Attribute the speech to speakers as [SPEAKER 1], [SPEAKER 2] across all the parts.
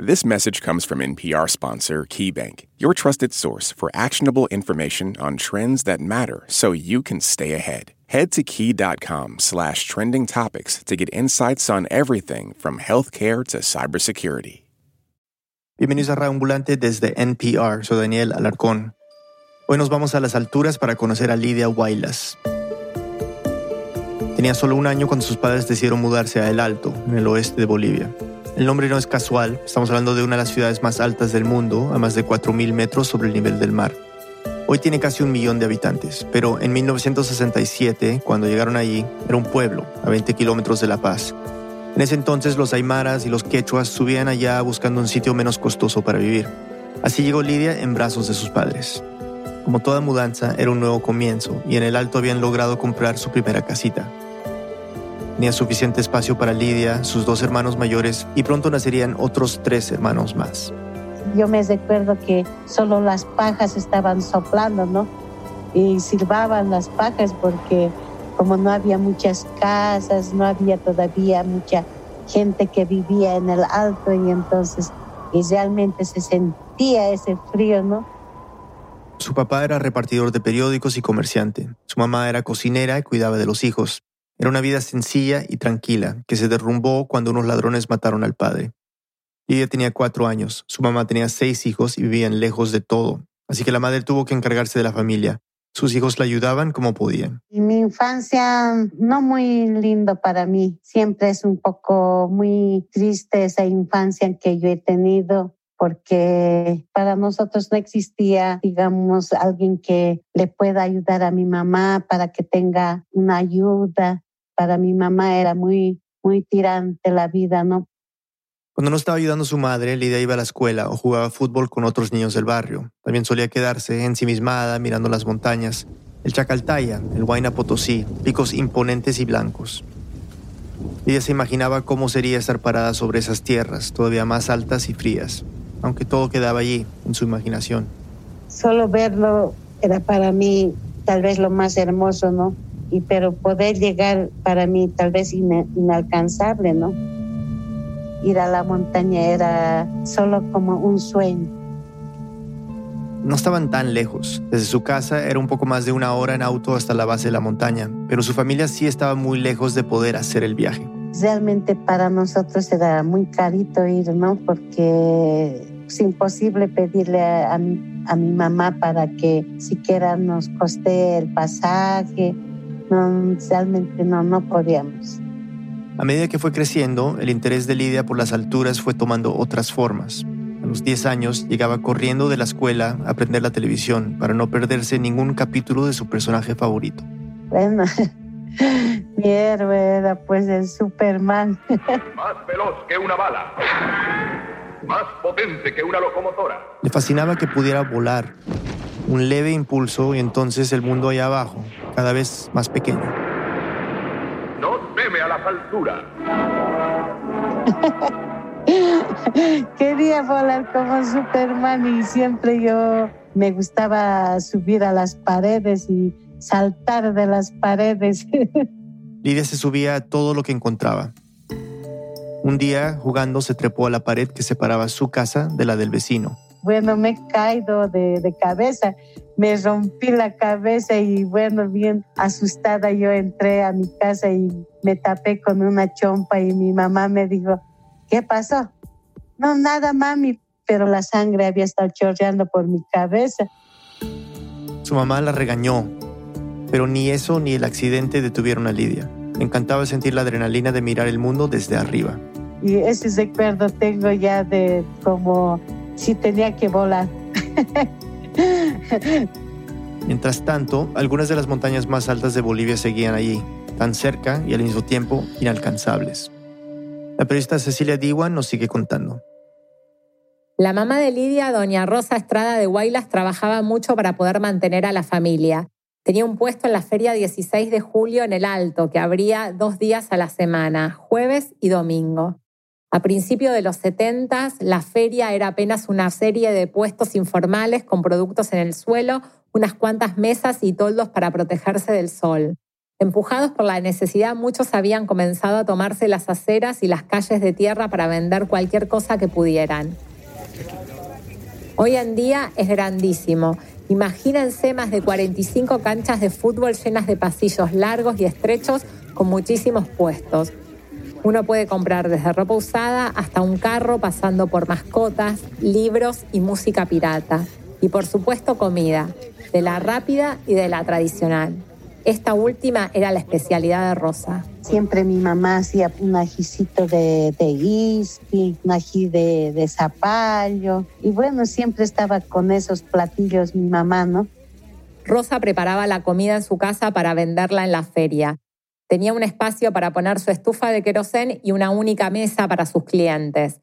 [SPEAKER 1] This message comes from NPR sponsor KeyBank, your trusted source for actionable information on trends that matter so you can stay ahead. Head to key.com slash trending topics to get insights on everything from healthcare to cybersecurity.
[SPEAKER 2] Bienvenidos a Reambulante desde NPR. Soy Daniel Alarcón. Hoy nos vamos a las alturas para conocer a Lidia Guaylas. Tenía solo un año cuando sus padres decidieron mudarse a El Alto, en el oeste de Bolivia. El nombre no es casual, estamos hablando de una de las ciudades más altas del mundo, a más de 4.000 metros sobre el nivel del mar. Hoy tiene casi un millón de habitantes, pero en 1967, cuando llegaron allí, era un pueblo, a 20 kilómetros de La Paz. En ese entonces los aymaras y los quechuas subían allá buscando un sitio menos costoso para vivir. Así llegó Lidia en brazos de sus padres. Como toda mudanza, era un nuevo comienzo y en el Alto habían logrado comprar su primera casita. Tenía suficiente espacio para Lidia, sus dos hermanos mayores y pronto nacerían otros tres hermanos más.
[SPEAKER 3] Yo me recuerdo que solo las pajas estaban soplando, ¿no? Y silbaban las pajas porque como no había muchas casas, no había todavía mucha gente que vivía en el alto y entonces y realmente se sentía ese frío, ¿no?
[SPEAKER 2] Su papá era repartidor de periódicos y comerciante. Su mamá era cocinera y cuidaba de los hijos. Era una vida sencilla y tranquila, que se derrumbó cuando unos ladrones mataron al padre. Ella tenía cuatro años, su mamá tenía seis hijos y vivían lejos de todo, así que la madre tuvo que encargarse de la familia. Sus hijos la ayudaban como podían.
[SPEAKER 3] Mi infancia no muy lindo para mí. Siempre es un poco muy triste esa infancia que yo he tenido porque para nosotros no existía, digamos, alguien que le pueda ayudar a mi mamá para que tenga una ayuda para mi mamá era muy, muy tirante la vida, ¿no?
[SPEAKER 2] Cuando no estaba ayudando a su madre, Lidia iba a la escuela o jugaba fútbol con otros niños del barrio. También solía quedarse ensimismada mirando las montañas, el Chacaltaya, el Huayna Potosí, picos imponentes y blancos. Lidia se imaginaba cómo sería estar parada sobre esas tierras, todavía más altas y frías, aunque todo quedaba allí, en su imaginación.
[SPEAKER 3] Solo verlo era para mí tal vez lo más hermoso, ¿no? Y pero poder llegar para mí tal vez inalcanzable, ¿no? Ir a la montaña era solo como un sueño.
[SPEAKER 2] No estaban tan lejos. Desde su casa era un poco más de una hora en auto hasta la base de la montaña, pero su familia sí estaba muy lejos de poder hacer el viaje.
[SPEAKER 3] Realmente para nosotros era muy carito ir, ¿no? Porque es imposible pedirle a, a, mi, a mi mamá para que siquiera nos coste el pasaje no, realmente no, no podíamos.
[SPEAKER 2] A medida que fue creciendo, el interés de Lidia por las alturas fue tomando otras formas. A los 10 años llegaba corriendo de la escuela a aprender la televisión para no perderse ningún capítulo de su personaje favorito.
[SPEAKER 3] Bueno, mi héroe era pues el Superman.
[SPEAKER 4] Más veloz que una bala. Más potente que una locomotora.
[SPEAKER 2] Le fascinaba que pudiera volar. Un leve impulso y entonces el mundo allá abajo, cada vez más pequeño.
[SPEAKER 4] No teme a las alturas.
[SPEAKER 3] Quería volar como Superman y siempre yo me gustaba subir a las paredes y saltar de las paredes.
[SPEAKER 2] Lidia se subía a todo lo que encontraba. Un día, jugando, se trepó a la pared que separaba su casa de la del vecino.
[SPEAKER 3] Bueno, me he caído de, de cabeza me rompí la cabeza y bueno, bien asustada yo entré a mi casa y me tapé con una chompa y mi mamá me dijo, ¿qué pasó? No, nada, mami, pero la sangre había estado chorreando por mi cabeza.
[SPEAKER 2] Su mamá la regañó, pero ni eso ni el accidente detuvieron a Lidia. Me encantaba sentir la adrenalina de mirar el mundo desde arriba.
[SPEAKER 3] Y ese recuerdo tengo ya de como si tenía que volar.
[SPEAKER 2] Mientras tanto, algunas de las montañas más altas de Bolivia seguían allí, tan cerca y al mismo tiempo inalcanzables. La periodista Cecilia Diwan nos sigue contando.
[SPEAKER 5] La mamá de Lidia, doña Rosa Estrada de Guaylas, trabajaba mucho para poder mantener a la familia. Tenía un puesto en la feria 16 de julio en el Alto, que abría dos días a la semana, jueves y domingo. A principios de los 70, la feria era apenas una serie de puestos informales con productos en el suelo, unas cuantas mesas y toldos para protegerse del sol. Empujados por la necesidad, muchos habían comenzado a tomarse las aceras y las calles de tierra para vender cualquier cosa que pudieran. Hoy en día es grandísimo. Imagínense más de 45 canchas de fútbol llenas de pasillos largos y estrechos con muchísimos puestos. Uno puede comprar desde ropa usada hasta un carro pasando por mascotas, libros y música pirata. Y por supuesto comida, de la rápida y de la tradicional. Esta última era la especialidad de Rosa.
[SPEAKER 3] Siempre mi mamá hacía un ajicito de, de un ají de, de zapallo. Y bueno, siempre estaba con esos platillos mi mamá, ¿no?
[SPEAKER 5] Rosa preparaba la comida en su casa para venderla en la feria. Tenía un espacio para poner su estufa de querosén y una única mesa para sus clientes.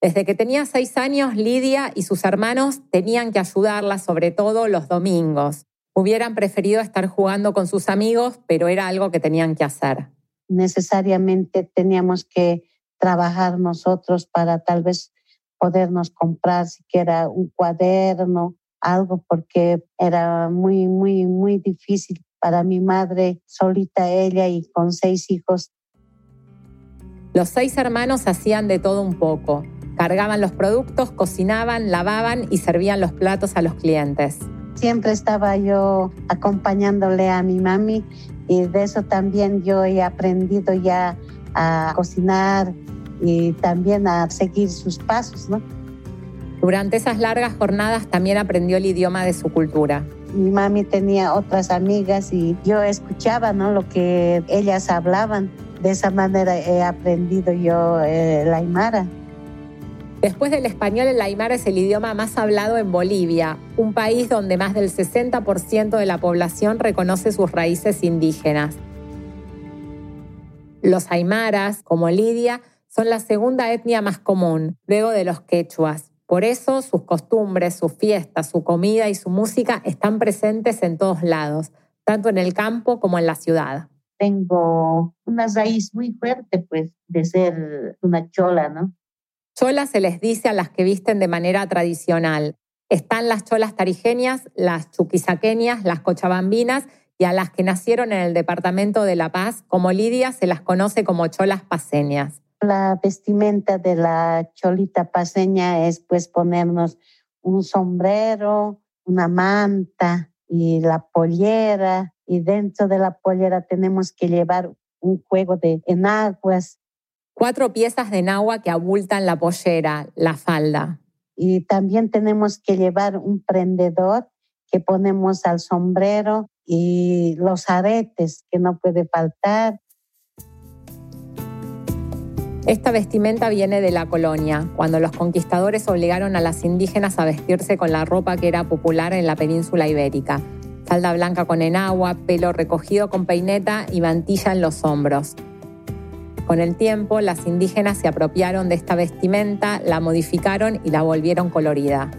[SPEAKER 5] Desde que tenía seis años, Lidia y sus hermanos tenían que ayudarla, sobre todo los domingos. Hubieran preferido estar jugando con sus amigos, pero era algo que tenían que hacer.
[SPEAKER 3] Necesariamente teníamos que trabajar nosotros para tal vez podernos comprar siquiera un cuaderno, algo, porque era muy, muy, muy difícil para mi madre, solita ella y con seis hijos.
[SPEAKER 5] Los seis hermanos hacían de todo un poco. Cargaban los productos, cocinaban, lavaban y servían los platos a los clientes.
[SPEAKER 3] Siempre estaba yo acompañándole a mi mami y de eso también yo he aprendido ya a cocinar y también a seguir sus pasos, ¿no?
[SPEAKER 5] Durante esas largas jornadas también aprendió el idioma de su cultura.
[SPEAKER 3] Mi mami tenía otras amigas y yo escuchaba ¿no? lo que ellas hablaban. De esa manera he aprendido yo eh, la Aymara.
[SPEAKER 5] Después del español, el aymara es el idioma más hablado en Bolivia, un país donde más del 60% de la población reconoce sus raíces indígenas. Los aymaras, como Lidia, son la segunda etnia más común, luego de los quechuas. Por eso sus costumbres, sus fiestas, su comida y su música están presentes en todos lados, tanto en el campo como en la ciudad.
[SPEAKER 3] Tengo una raíz muy fuerte, pues, de ser una chola, ¿no?
[SPEAKER 5] Cholas se les dice a las que visten de manera tradicional. Están las cholas tarijeñas, las chuquisaqueñas, las cochabambinas y a las que nacieron en el departamento de La Paz, como Lidia, se las conoce como cholas paseñas.
[SPEAKER 3] La vestimenta de la cholita paseña es pues ponernos un sombrero, una manta y la pollera y dentro de la pollera tenemos que llevar un juego de enaguas
[SPEAKER 5] Cuatro piezas de enagua que abultan la pollera, la falda.
[SPEAKER 3] Y también tenemos que llevar un prendedor que ponemos al sombrero y los aretes que no puede faltar.
[SPEAKER 5] Esta vestimenta viene de la colonia, cuando los conquistadores obligaron a las indígenas a vestirse con la ropa que era popular en la península ibérica. Falda blanca con enagua, pelo recogido con peineta y mantilla en los hombros. Con el tiempo, las indígenas se apropiaron de esta vestimenta, la modificaron y la volvieron colorida.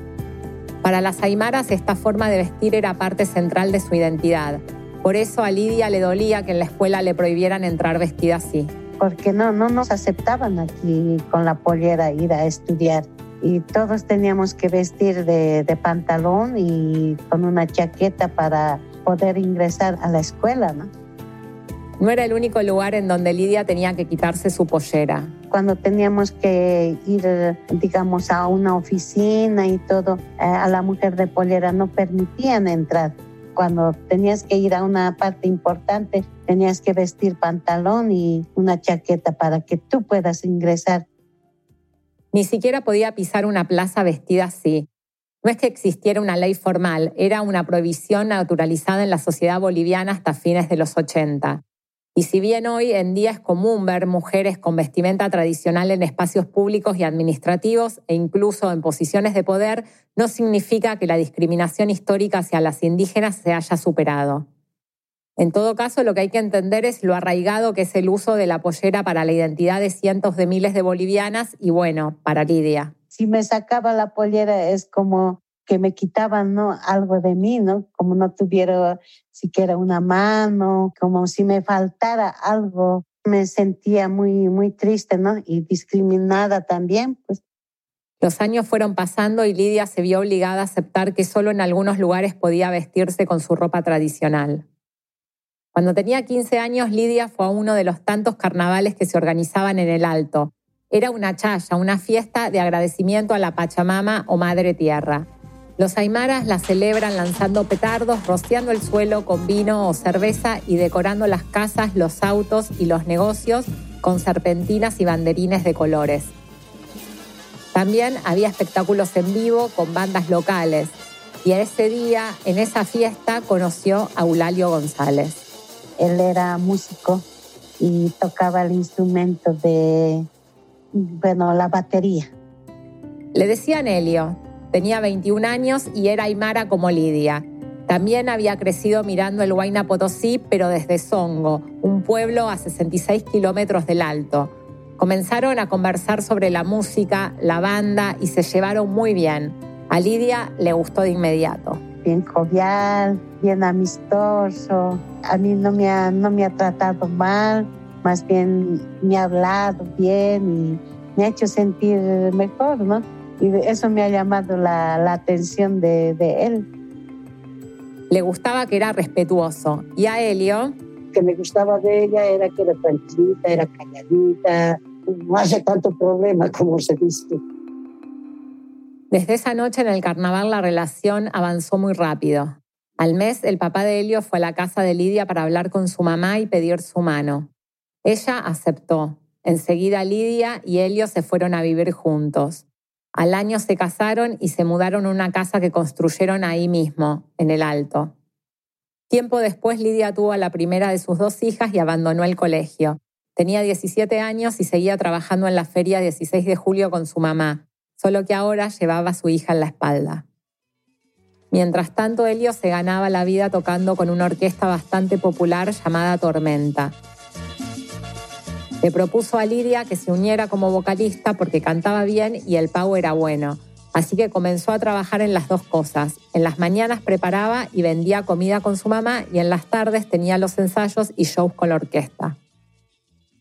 [SPEAKER 5] Para las aymaras, esta forma de vestir era parte central de su identidad. Por eso a Lidia le dolía que en la escuela le prohibieran entrar vestida así.
[SPEAKER 3] Porque no, no nos aceptaban aquí con la pollera ir a estudiar. Y todos teníamos que vestir de, de pantalón y con una chaqueta para poder ingresar a la escuela, ¿no?
[SPEAKER 5] No era el único lugar en donde Lidia tenía que quitarse su pollera.
[SPEAKER 3] Cuando teníamos que ir, digamos, a una oficina y todo, eh, a la mujer de pollera no permitían entrar. Cuando tenías que ir a una parte importante, tenías que vestir pantalón y una chaqueta para que tú puedas ingresar.
[SPEAKER 5] Ni siquiera podía pisar una plaza vestida así. No es que existiera una ley formal, era una prohibición naturalizada en la sociedad boliviana hasta fines de los 80. Y si bien hoy en día es común ver mujeres con vestimenta tradicional en espacios públicos y administrativos e incluso en posiciones de poder, no significa que la discriminación histórica hacia las indígenas se haya superado. En todo caso, lo que hay que entender es lo arraigado que es el uso de la pollera para la identidad de cientos de miles de bolivianas y bueno, para Lidia.
[SPEAKER 3] Si me sacaba la pollera es como que me quitaban ¿no? algo de mí, ¿no? Como no tuviera siquiera una mano, como si me faltara algo. Me sentía muy, muy triste, ¿no? Y discriminada también, pues.
[SPEAKER 5] Los años fueron pasando y Lidia se vio obligada a aceptar que solo en algunos lugares podía vestirse con su ropa tradicional. Cuando tenía 15 años, Lidia fue a uno de los tantos carnavales que se organizaban en el Alto. Era una chaya, una fiesta de agradecimiento a la Pachamama o Madre Tierra. Los aymaras la celebran lanzando petardos, rociando el suelo con vino o cerveza y decorando las casas, los autos y los negocios con serpentinas y banderines de colores. También había espectáculos en vivo con bandas locales. Y ese día, en esa fiesta, conoció a Eulalio González.
[SPEAKER 3] Él era músico y tocaba el instrumento de, bueno, la batería.
[SPEAKER 5] Le decían Helio. Tenía 21 años y era aymara como Lidia. También había crecido mirando el Huayna Potosí, pero desde Songo, un pueblo a 66 kilómetros del alto. Comenzaron a conversar sobre la música, la banda y se llevaron muy bien. A Lidia le gustó de inmediato
[SPEAKER 3] bien jovial, bien amistoso. A mí no me ha, no me ha tratado mal, más bien me ha hablado bien y me ha hecho sentir mejor, ¿no? Y eso me ha llamado la, la atención de, de, él.
[SPEAKER 5] Le gustaba que era respetuoso. ¿Y a Helio?
[SPEAKER 6] Que me gustaba de ella era que era tranquilita, era calladita, no hace tanto problema como se dice.
[SPEAKER 5] Desde esa noche en el carnaval la relación avanzó muy rápido. Al mes, el papá de Helio fue a la casa de Lidia para hablar con su mamá y pedir su mano. Ella aceptó. Enseguida Lidia y Helio se fueron a vivir juntos. Al año se casaron y se mudaron a una casa que construyeron ahí mismo, en el Alto. Tiempo después Lidia tuvo a la primera de sus dos hijas y abandonó el colegio. Tenía 17 años y seguía trabajando en la feria 16 de julio con su mamá solo que ahora llevaba a su hija en la espalda. Mientras tanto, Helio se ganaba la vida tocando con una orquesta bastante popular llamada Tormenta. Le propuso a Lidia que se uniera como vocalista porque cantaba bien y el pago era bueno. Así que comenzó a trabajar en las dos cosas. En las mañanas preparaba y vendía comida con su mamá y en las tardes tenía los ensayos y shows con la orquesta.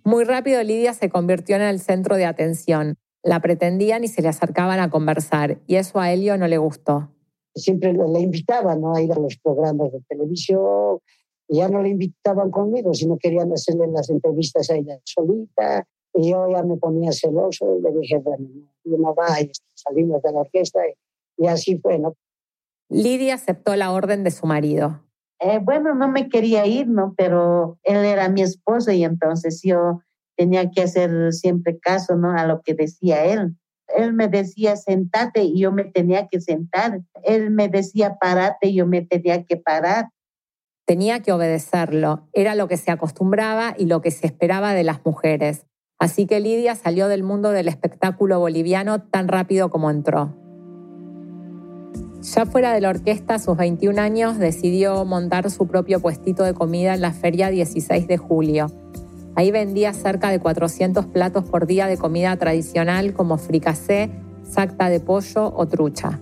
[SPEAKER 5] Muy rápido Lidia se convirtió en el centro de atención. La pretendían y se le acercaban a conversar, y eso a Helio no le gustó.
[SPEAKER 6] Siempre le invitaban ¿no? a ir a los programas de televisión, ya no le invitaban conmigo, sino querían hacerle las entrevistas a ella solita, y yo ya me ponía celoso y le dije, bueno, yo no va, salimos de la orquesta, y, así fue, ¿no?
[SPEAKER 5] Lidia aceptó la orden de su marido.
[SPEAKER 3] Eh, bueno, no me quería ir, ¿no? Pero él era mi esposo y entonces yo tenía que hacer siempre caso, ¿no? A lo que decía él. Él me decía sentate y yo me tenía que sentar. Él me decía parate y yo me tenía que parar.
[SPEAKER 5] Tenía que obedecerlo. Era lo que se acostumbraba y lo que se esperaba de las mujeres. Así que Lidia salió del mundo del espectáculo boliviano tan rápido como entró. Ya fuera de la orquesta, a sus 21 años, decidió montar su propio puestito de comida en la feria 16 de julio Ahí vendía cerca de 400 platos por día de comida tradicional como fricasé, sacta de pollo o trucha.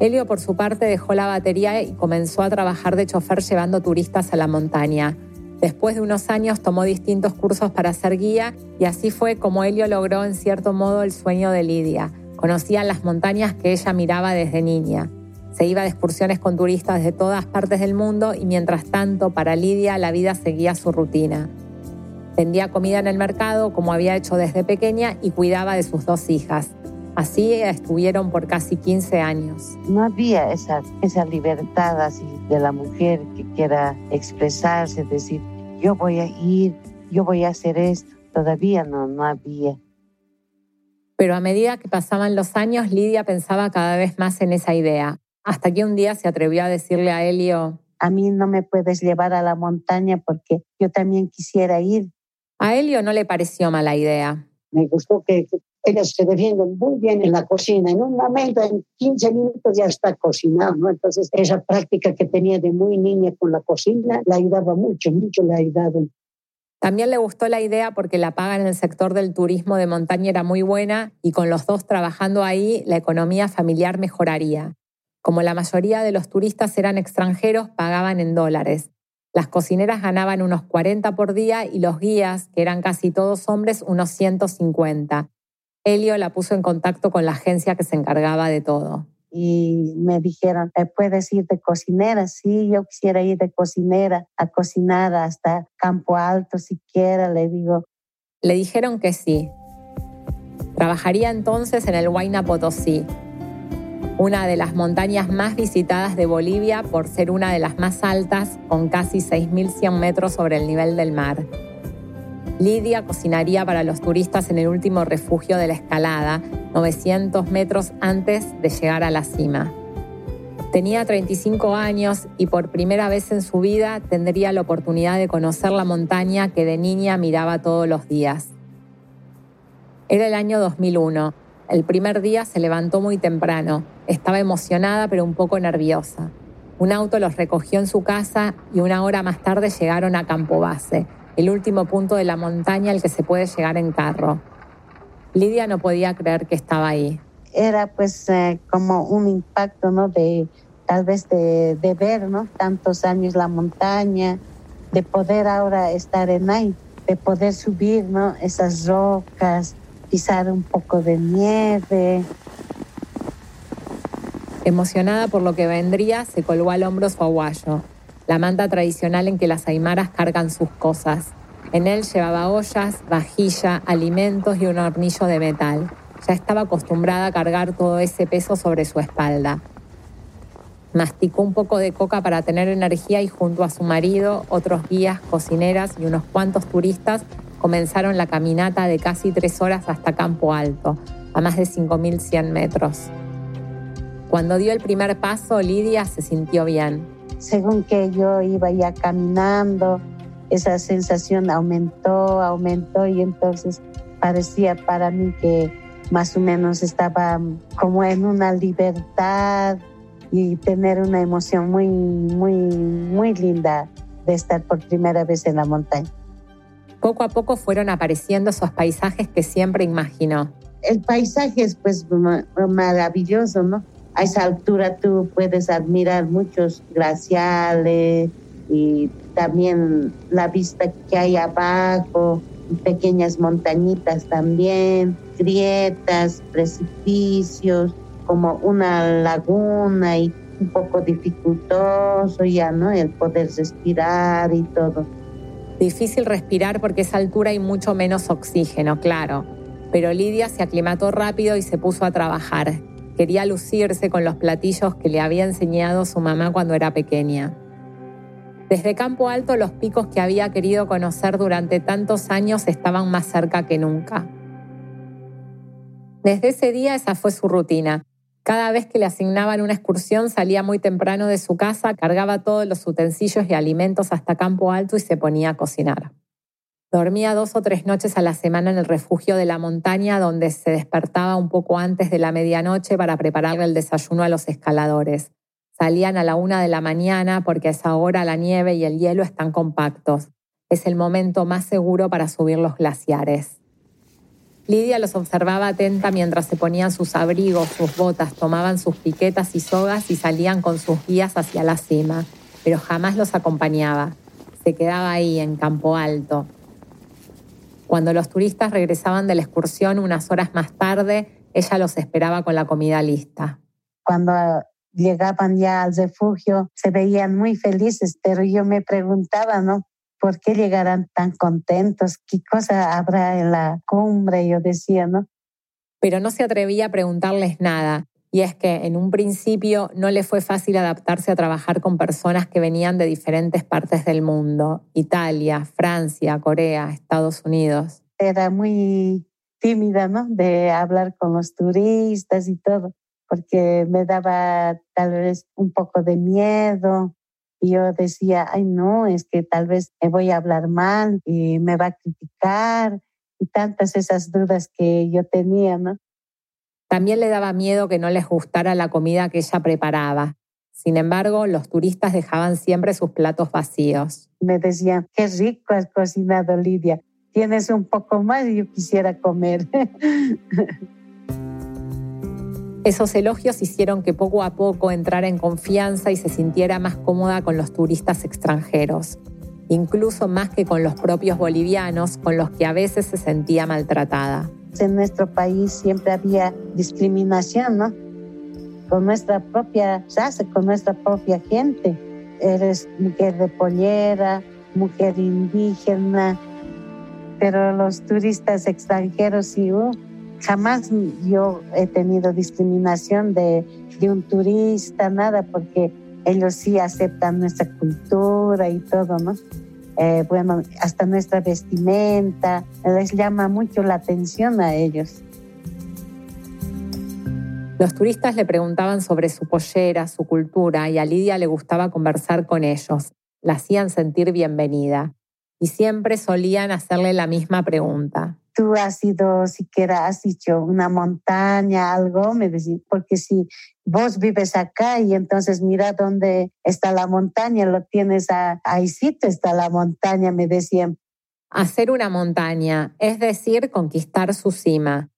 [SPEAKER 5] Helio, por su parte, dejó la batería y comenzó a trabajar de chofer llevando turistas a la montaña. Después de unos años tomó distintos cursos para ser guía y así fue como Helio logró en cierto modo el sueño de Lidia. Conocía las montañas que ella miraba desde niña. Se iba de excursiones con turistas de todas partes del mundo y mientras tanto para Lidia la vida seguía su rutina. Vendía comida en el mercado como había hecho desde pequeña y cuidaba de sus dos hijas. Así estuvieron por casi 15 años.
[SPEAKER 3] No había esa, esa libertad así de la mujer que quiera expresarse, decir, yo voy a ir, yo voy a hacer esto. Todavía no, no había.
[SPEAKER 5] Pero a medida que pasaban los años, Lidia pensaba cada vez más en esa idea, hasta que un día se atrevió a decirle a Helio,
[SPEAKER 3] a mí no me puedes llevar a la montaña porque yo también quisiera ir.
[SPEAKER 5] A Helio no le pareció mala idea.
[SPEAKER 6] Me gustó que, ellos se defienden muy bien en la cocina. En un momento, en 15 minutos ya está cocinado, ¿no? Entonces, esa práctica que tenía de muy niña con la cocina la ayudaba mucho, mucho la ayudaba.
[SPEAKER 5] También le gustó la idea porque la paga en el sector del turismo de montaña era muy buena y con los dos trabajando ahí, la economía familiar mejoraría. Como la mayoría de los turistas eran extranjeros, pagaban en dólares. Las cocineras ganaban unos 40 por día y los guías, que eran casi todos hombres, unos 150. Helio la puso en contacto con la agencia que se encargaba de todo.
[SPEAKER 3] y me dijeron, ¿puedes ir de cocinera? Sí, yo quisiera ir de cocinera a cocinar hasta Campo Alto siquiera, le digo.
[SPEAKER 5] Le dijeron que sí. Trabajaría entonces en el Huayna Potosí, una de las montañas más visitadas de Bolivia por ser una de las más altas, con casi 6.100 metros sobre el nivel del mar. Lidia cocinaría para los turistas en el último refugio de la escalada, 900 metros antes de llegar a la cima. Tenía 35 años y por primera vez en su vida tendría la oportunidad de conocer la montaña que de niña miraba todos los días. Era el año 2001. El primer día se levantó muy temprano. Estaba emocionada pero un poco nerviosa. Un auto los recogió en su casa y una hora más tarde llegaron a Campo Base, el último punto de la montaña al que se puede llegar en carro. Lidia no podía creer que estaba ahí.
[SPEAKER 3] Era pues eh, como un impacto, ¿no? De tal vez de, de, ver, ¿no? Tantos años la montaña, de poder ahora estar en ahí, de poder subir, ¿no? Esas rocas, pisar un poco de nieve.
[SPEAKER 5] Emocionada por lo que vendría, se colgó al hombro su aguayo la manta tradicional en que las aymaras cargan sus cosas. En él llevaba ollas, vajilla, alimentos y un hornillo de metal. Ya estaba acostumbrada a cargar todo ese peso sobre su espalda. Masticó un poco de coca para tener energía y junto a su marido, otros guías, cocineras y unos cuantos turistas comenzaron la caminata de casi tres horas hasta Campo Alto, a más de 5.100 metros. Cuando dio el primer paso, Lidia se sintió bien
[SPEAKER 3] según que yo iba ya caminando, esa sensación aumentó, aumentó y entonces parecía para mí que más o menos estaba como en una libertad y tener una emoción muy, muy, muy linda de estar por primera vez en la montaña.
[SPEAKER 5] Poco a poco fueron apareciendo esos paisajes que siempre imaginó.
[SPEAKER 3] El paisaje es pues maravilloso, ¿no? A esa altura tú puedes admirar muchos glaciales y también la vista que hay abajo, pequeñas montañitas también, grietas, precipicios, como una laguna y un poco dificultoso ya, ¿no? El poder respirar y todo.
[SPEAKER 5] Difícil respirar porque a esa altura hay mucho menos oxígeno, claro. Pero Lidia se aclimató rápido y se puso a trabajar. Quería lucirse con los platillos que le había enseñado su mamá cuando era pequeña. Desde Campo Alto los picos que había querido conocer durante tantos años estaban más cerca que nunca. Desde ese día esa fue su rutina. Cada vez que le asignaban una excursión salía muy temprano de su casa, cargaba todos los utensilios y alimentos hasta Campo Alto y se ponía a cocinar. Dormía dos o tres noches a la semana en el refugio de la montaña donde se despertaba un poco antes de la medianoche para prepararle el desayuno a los escaladores. Salían a la una de la mañana porque a esa hora la nieve y el hielo están compactos. Es el momento más seguro para subir los glaciares. Lidia los observaba atenta mientras se ponían sus abrigos, sus botas, tomaban sus piquetas y sogas y salían con sus guías hacia la cima, pero jamás los acompañaba. Se quedaba ahí, en Campo Alto, cuando los turistas regresaban de la excursión unas horas más tarde, ella los esperaba con la comida lista.
[SPEAKER 3] Cuando llegaban ya al refugio, se veían muy felices, pero yo me preguntaba, ¿no? ¿Por qué llegarán tan contentos? ¿Qué cosa habrá en la cumbre? Yo decía, ¿no?
[SPEAKER 5] Pero no se atrevía a preguntarles nada. Y es que en un principio no le fue fácil adaptarse a trabajar con personas que venían de diferentes partes del mundo, Italia, Francia, Corea, Estados Unidos.
[SPEAKER 3] Era muy tímida, ¿no? De hablar con los turistas y todo, porque me daba tal vez un poco de miedo. Y yo decía, ay, no, es que tal vez me voy a hablar mal y me va a criticar y tantas esas dudas que yo tenía, ¿no?
[SPEAKER 5] También le daba miedo que no les gustara la comida que ella preparaba. Sin embargo, los turistas dejaban siempre sus platos vacíos.
[SPEAKER 3] Me decían, qué rico has cocinado, Lidia. Tienes un poco más y yo quisiera comer.
[SPEAKER 5] Esos elogios hicieron que poco a poco entrara en confianza y se sintiera más cómoda con los turistas extranjeros, incluso más que con los propios bolivianos, con los que a veces se sentía maltratada.
[SPEAKER 3] En nuestro país siempre había discriminación, ¿no? con nuestra propia raza, con nuestra propia gente. Eres mujer de pollera, mujer indígena, pero los turistas extranjeros sí, uh, jamás yo he tenido discriminación de, de un turista, nada, porque ellos sí aceptan nuestra cultura y todo, ¿no? Eh, bueno, hasta nuestra vestimenta, les llama mucho la atención a ellos.
[SPEAKER 5] Los turistas le preguntaban sobre su pollera, su cultura, y a Lidia le gustaba conversar con ellos. La hacían sentir bienvenida. Y siempre solían hacerle la misma pregunta
[SPEAKER 3] tú has ido siquiera, has dicho una montaña, algo, me decís, porque si vos vives acá y entonces mira dónde está la montaña, lo tienes a, ahí sí está la montaña, me decían.
[SPEAKER 5] Hacer una montaña, es decir, conquistar su cima.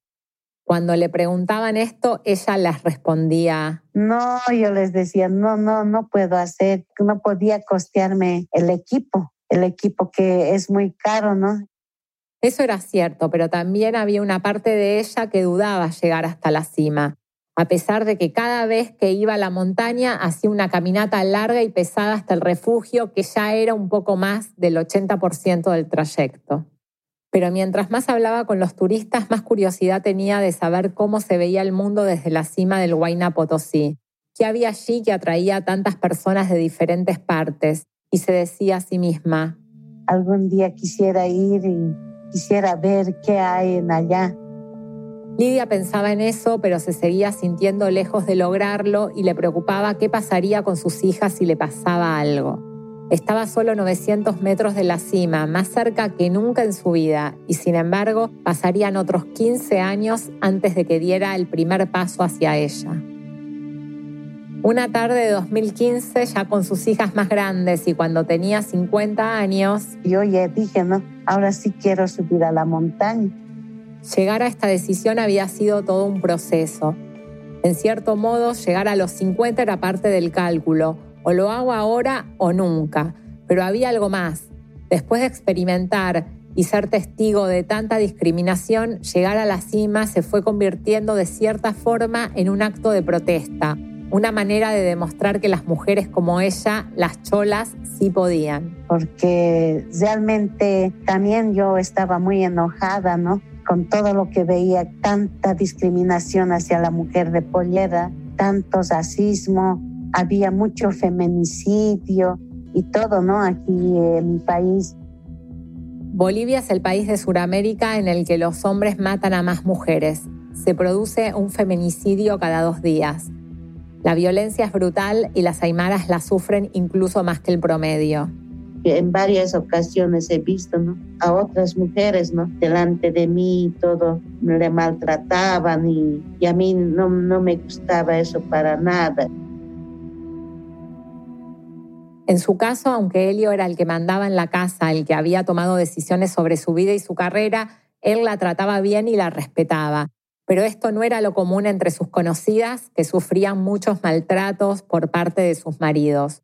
[SPEAKER 5] Cuando le preguntaban esto, ella les respondía.
[SPEAKER 3] No, yo les decía, no, no, no puedo hacer, no podía costearme el equipo, el equipo que es muy caro, ¿no?
[SPEAKER 5] Eso era cierto, pero también había una parte de ella que dudaba llegar hasta la cima, a pesar de que cada vez que iba a la montaña hacía una caminata larga y pesada hasta el refugio, que ya era un poco más del 80% del trayecto. Pero mientras más hablaba con los turistas, más curiosidad tenía de saber cómo se veía el mundo desde la cima del Huayna Potosí. ¿Qué había allí que atraía a tantas personas de diferentes partes? Y se decía a sí misma,
[SPEAKER 3] algún día quisiera ir y quisiera ver qué hay en allá.
[SPEAKER 5] Lidia pensaba en eso, pero se seguía sintiendo lejos de lograrlo y le preocupaba qué pasaría con sus hijas si le pasaba algo. Estaba solo 900 metros de la cima, más cerca que nunca en su vida, y sin embargo pasarían otros 15 años antes de que diera el primer paso hacia ella. Una tarde de 2015, ya con sus hijas más grandes y cuando tenía 50 años,
[SPEAKER 3] yo ya dije, no, ahora sí quiero subir a la montaña.
[SPEAKER 5] Llegar a esta decisión había sido todo un proceso. En cierto modo, llegar a los 50 era parte del cálculo, o lo hago ahora o nunca, pero había algo más. Después de experimentar y ser testigo de tanta discriminación, llegar a la cima se fue convirtiendo de cierta forma en un acto de protesta, una manera de demostrar que las mujeres como ella, las cholas, sí podían.
[SPEAKER 3] Porque realmente también yo estaba muy enojada, ¿no? Con todo lo que veía, tanta discriminación hacia la mujer de pollera, tanto racismo, había mucho feminicidio y todo, ¿no? Aquí en mi país.
[SPEAKER 5] Bolivia es el país de Sudamérica en el que los hombres matan a más mujeres. Se produce un feminicidio cada dos días. La violencia es brutal y las aymaras la sufren incluso más que el promedio.
[SPEAKER 3] En varias ocasiones he visto a otras mujeres ¿no? delante de mí, todo le maltrataban y, y a mí no, no me gustaba eso para nada.
[SPEAKER 5] En su caso, aunque Helio era el que mandaba en la casa, el que había tomado decisiones sobre su vida y su carrera, él la trataba bien y la respetaba pero esto no era lo común entre sus conocidas, que sufrían muchos maltratos por parte de sus maridos.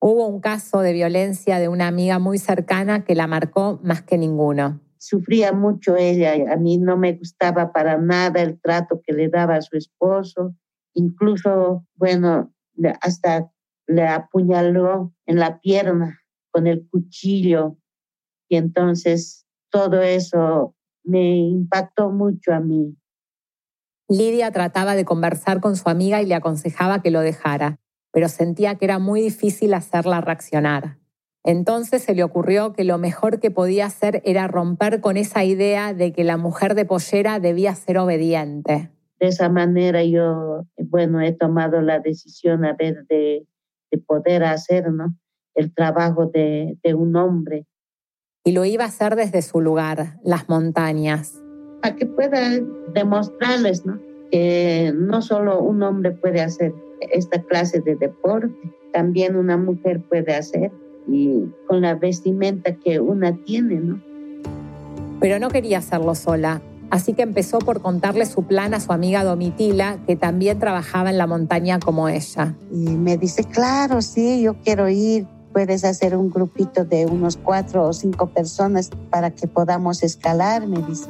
[SPEAKER 5] Hubo un caso de violencia de una amiga muy cercana que la marcó más que ninguno.
[SPEAKER 3] Sufría mucho ella, a mí no me gustaba para nada el trato que le daba a su esposo, incluso, bueno, hasta le apuñaló en la pierna con el cuchillo y entonces todo eso me impactó mucho a mí.
[SPEAKER 5] Lidia trataba de conversar con su amiga y le aconsejaba que lo dejara, pero sentía que era muy difícil hacerla reaccionar. Entonces se le ocurrió que lo mejor que podía hacer era romper con esa idea de que la mujer de pollera debía ser obediente.
[SPEAKER 3] De esa manera yo, bueno, he tomado la decisión a ver de, poder hacer ¿no? el trabajo de, de un hombre.
[SPEAKER 5] Y lo iba a hacer desde su lugar, las montañas
[SPEAKER 3] para que pueda demostrarles ¿no? que no solo un hombre puede hacer esta clase de deporte, también una mujer puede hacer y con la vestimenta que una tiene, ¿no?
[SPEAKER 5] Pero no quería hacerlo sola, así que empezó por contarle su plan a su amiga Domitila, que también trabajaba en la montaña como ella.
[SPEAKER 3] Y me dice, claro, sí, yo quiero ir, puedes hacer un grupito de unos cuatro o cinco personas para que podamos escalar, me dice.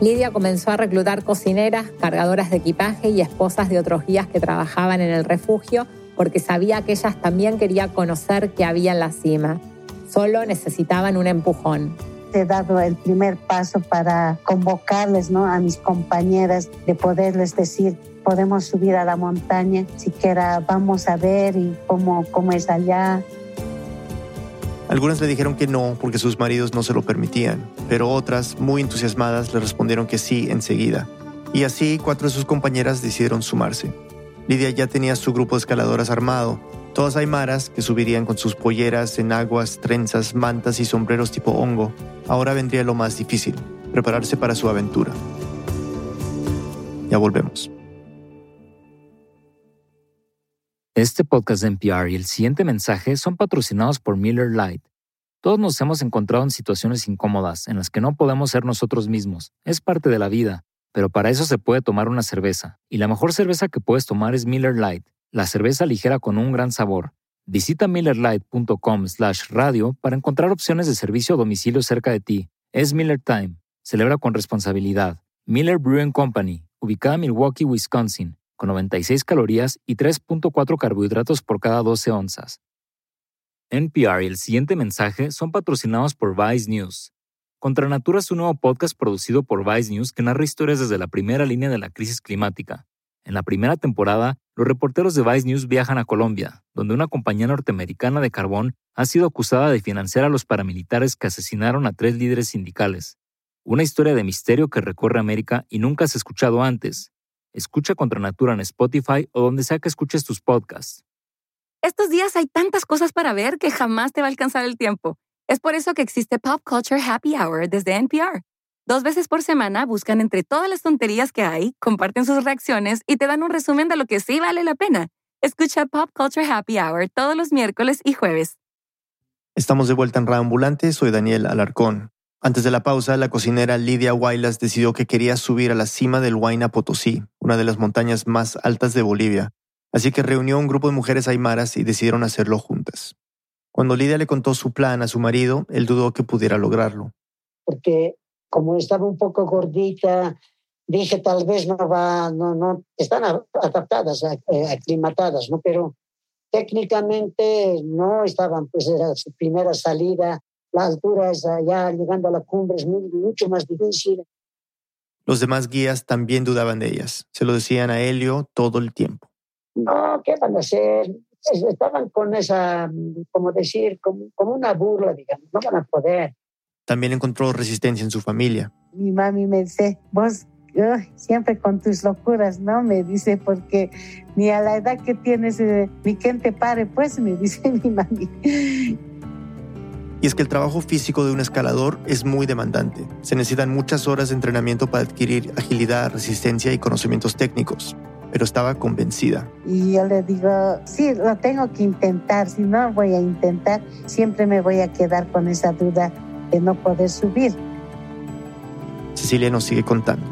[SPEAKER 5] Lidia comenzó a reclutar cocineras, cargadoras de equipaje y esposas de otros guías que trabajaban en el refugio porque sabía que ellas también querían conocer qué había en la cima. Solo necesitaban un empujón.
[SPEAKER 3] He dado el primer paso para convocarles ¿no? a mis compañeras, de poderles decir, podemos subir a la montaña, siquiera vamos a ver y cómo, cómo es allá,
[SPEAKER 2] algunas le dijeron que no porque sus maridos no se lo permitían, pero otras, muy entusiasmadas, le respondieron que sí enseguida. Y así cuatro de sus compañeras decidieron sumarse. Lidia ya tenía su grupo de escaladoras armado, todas aymaras que subirían con sus polleras, enaguas, trenzas, mantas y sombreros tipo hongo. Ahora vendría lo más difícil, prepararse para su aventura. Ya volvemos.
[SPEAKER 7] Este podcast de NPR y el siguiente mensaje son patrocinados por Miller Lite. Todos nos hemos encontrado en situaciones incómodas en las que no podemos ser nosotros mismos. Es parte de la vida, pero para eso se puede tomar una cerveza. Y la mejor cerveza que puedes tomar es Miller Lite, la cerveza ligera con un gran sabor. Visita millerlite.com/radio para encontrar opciones de servicio a domicilio cerca de ti. Es Miller Time. Celebra con responsabilidad. Miller Brewing Company, ubicada en Milwaukee, Wisconsin con 96 calorías y 3.4 carbohidratos por cada 12 onzas. NPR y el siguiente mensaje son patrocinados por Vice News. Contra Natura es un nuevo podcast producido por Vice News que narra historias desde la primera línea de la crisis climática. En la primera temporada, los reporteros de Vice News viajan a Colombia, donde una compañía norteamericana de carbón ha sido acusada de financiar a los paramilitares que asesinaron a tres líderes sindicales. Una historia de misterio que recorre América y nunca se ha escuchado antes, Escucha Contra Natura en Spotify o donde sea que escuches tus podcasts.
[SPEAKER 8] Estos días hay tantas cosas para ver que jamás te va a alcanzar el tiempo. Es por eso que existe Pop Culture Happy Hour desde NPR. Dos veces por semana buscan entre todas las tonterías que hay, comparten sus reacciones y te dan un resumen de lo que sí vale la pena. Escucha Pop Culture Happy Hour todos los miércoles y jueves.
[SPEAKER 2] Estamos de vuelta en Ambulante. Soy Daniel Alarcón. Antes de la pausa, la cocinera Lidia Huaylas decidió que quería subir a la cima del Huayna Potosí, una de las montañas más altas de Bolivia, así que reunió un grupo de mujeres aymaras y decidieron hacerlo juntas. Cuando Lidia le contó su plan a su marido, él dudó que pudiera lograrlo.
[SPEAKER 6] Porque como estaba un poco gordita, dije tal vez no va, no, no, están adaptadas, eh, aclimatadas, ¿no? Pero técnicamente no estaban, pues era su primera salida la altura es allá, llegando a la cumbre es mucho más difícil.
[SPEAKER 2] Los demás guías también dudaban de ellas. Se lo decían a Helio todo el tiempo.
[SPEAKER 6] No, ¿qué van a hacer? Estaban con esa, como decir, como, una burla, digamos. No van a poder.
[SPEAKER 2] También encontró resistencia en su familia.
[SPEAKER 3] Mi mami me dice, vos siempre con tus locuras, ¿no? Me dice, porque ni a la edad que tienes, eh, ni quien te pare, pues, me dice mi mami.
[SPEAKER 2] Y es que el trabajo físico de un escalador es muy demandante. Se necesitan muchas horas de entrenamiento para adquirir agilidad, resistencia y conocimientos técnicos. Pero estaba convencida.
[SPEAKER 3] Y yo le digo, sí, lo tengo que intentar. Si no voy a intentar, siempre me voy a quedar con esa duda de no poder subir.
[SPEAKER 2] Cecilia nos sigue contando.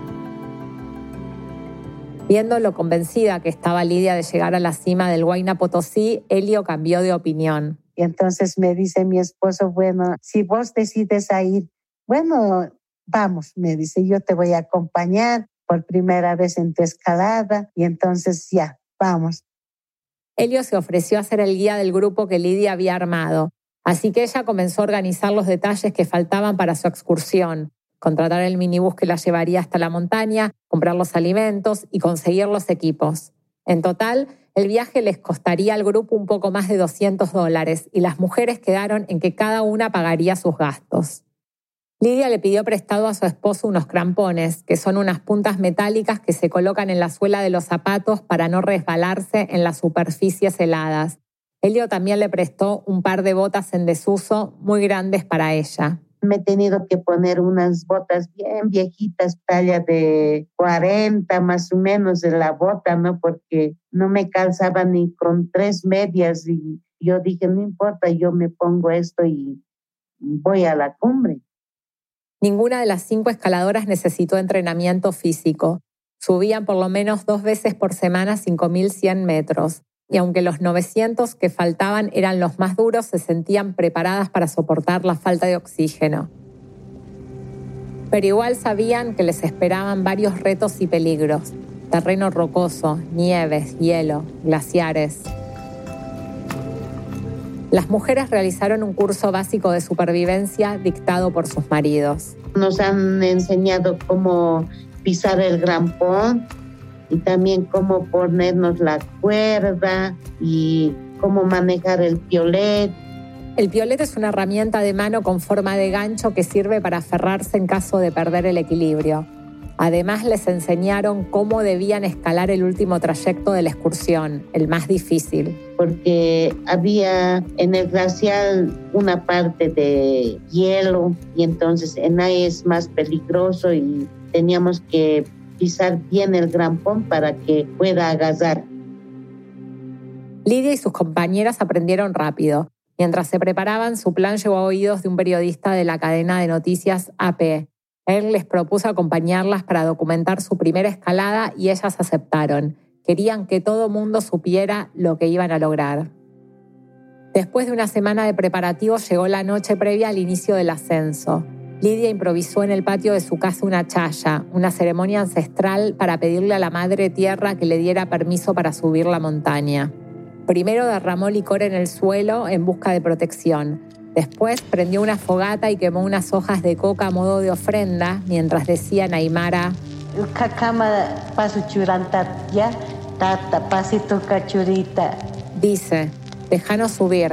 [SPEAKER 5] Viendo lo convencida que estaba Lidia de llegar a la cima del Huayna Potosí, Helio cambió de opinión.
[SPEAKER 3] Y entonces me dice mi esposo, bueno, si vos decides a ir, bueno, vamos, me dice, yo te voy a acompañar por primera vez en tu escalada y entonces ya, vamos.
[SPEAKER 5] Helio se ofreció a ser el guía del grupo que Lidia había armado, así que ella comenzó a organizar los detalles que faltaban para su excursión, contratar el minibús que la llevaría hasta la montaña, comprar los alimentos y conseguir los equipos. En total, el viaje les costaría al grupo un poco más de 200 dólares y las mujeres quedaron en que cada una pagaría sus gastos. Lidia le pidió prestado a su esposo unos crampones, que son unas puntas metálicas que se colocan en la suela de los zapatos para no resbalarse en las superficies heladas. Helio también le prestó un par de botas en desuso muy grandes para ella
[SPEAKER 3] me he tenido que poner unas botas bien viejitas, talla de 40 más o menos de la bota, ¿no? Porque no me calzaba ni con tres medias y yo dije, no importa, yo me pongo esto y voy a la cumbre.
[SPEAKER 5] Ninguna de las cinco escaladoras necesitó entrenamiento físico. Subían por lo menos dos veces por semana 5.100 metros y aunque los 900 que faltaban eran los más duros, se sentían preparadas para soportar la falta de oxígeno. Pero igual sabían que les esperaban varios retos y peligros. Terreno rocoso, nieves, hielo, glaciares. Las mujeres realizaron un curso básico de supervivencia dictado por sus maridos.
[SPEAKER 3] Nos han enseñado cómo pisar el grampón y también cómo ponernos la cuerda y cómo manejar el piolet.
[SPEAKER 5] El piolet es una herramienta de mano con forma de gancho que sirve para aferrarse en caso de perder el equilibrio. Además les enseñaron cómo debían escalar el último trayecto de la excursión, el más difícil.
[SPEAKER 3] Porque había en el glacial una parte de hielo y entonces en ahí es más peligroso y teníamos que pisar bien el grampón para que pueda agasar.
[SPEAKER 5] Lidia y sus compañeras aprendieron rápido. Mientras se preparaban, su plan llegó a oídos de un periodista de la cadena de noticias AP. Él les propuso acompañarlas para documentar su primera escalada y ellas aceptaron. Querían que todo mundo supiera lo que iban a lograr. Después de una semana de preparativos llegó la noche previa al inicio del ascenso. Lidia improvisó en el patio de su casa una chaya, una ceremonia ancestral para pedirle a la Madre Tierra que le diera permiso para subir la montaña. Primero derramó licor en el suelo en busca de protección. Después prendió una fogata y quemó unas hojas de coca a modo de ofrenda, mientras decía Naimara, Dice, déjanos subir,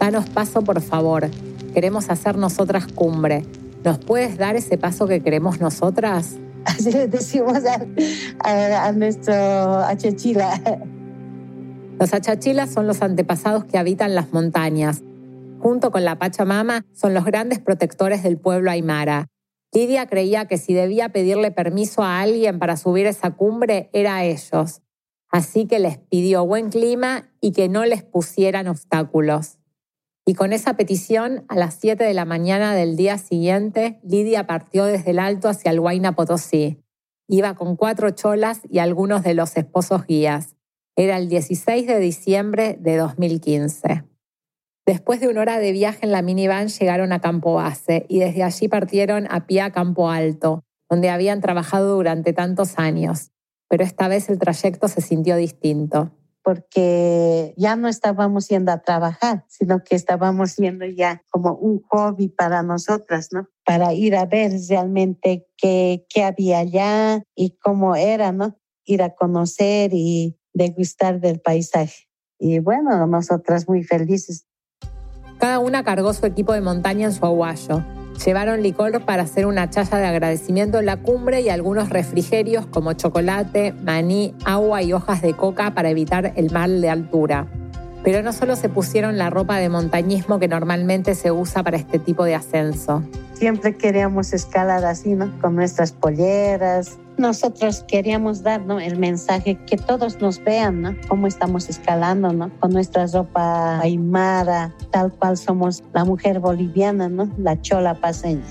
[SPEAKER 5] danos paso por favor, queremos hacer nosotras cumbre. ¿Nos puedes dar ese paso que queremos nosotras?
[SPEAKER 3] Así le decimos a, nuestro achachila.
[SPEAKER 5] Los achachilas son los antepasados que habitan las montañas. Junto con la Pachamama, son los grandes protectores del pueblo aymara. Lidia creía que si debía pedirle permiso a alguien para subir esa cumbre, era a ellos. Así que les pidió buen clima y que no les pusieran obstáculos. Y con esa petición, a las 7 de la mañana del día siguiente, Lidia partió desde el alto hacia el Huayna Potosí. Iba con cuatro cholas y algunos de los esposos guías. Era el 16 de diciembre de 2015. Después de una hora de viaje en la minivan llegaron a Campo Base y desde allí partieron a pie a Campo Alto, donde habían trabajado durante tantos años. Pero esta vez el trayecto se sintió distinto
[SPEAKER 3] porque ya no estábamos yendo a trabajar, sino que estábamos yendo ya como un hobby para nosotras, ¿no? Para ir a ver realmente qué, qué había allá y cómo era, ¿no? Ir a conocer y degustar del paisaje. Y bueno, nosotras muy felices.
[SPEAKER 5] Cada una cargó su equipo de montaña en su aguayo Llevaron licor para hacer una chaya de agradecimiento en la cumbre y algunos refrigerios como chocolate, maní, agua y hojas de coca para evitar el mal de altura. Pero no solo se pusieron la ropa de montañismo que normalmente se usa para este tipo de ascenso.
[SPEAKER 3] Siempre queríamos escalar así, ¿no? Con nuestras polleras, nosotros queríamos dar el mensaje que todos nos vean, ¿no? Cómo estamos escalando, ¿no? Con nuestra ropa aymara, tal cual somos la mujer boliviana, ¿no? La chola paseña.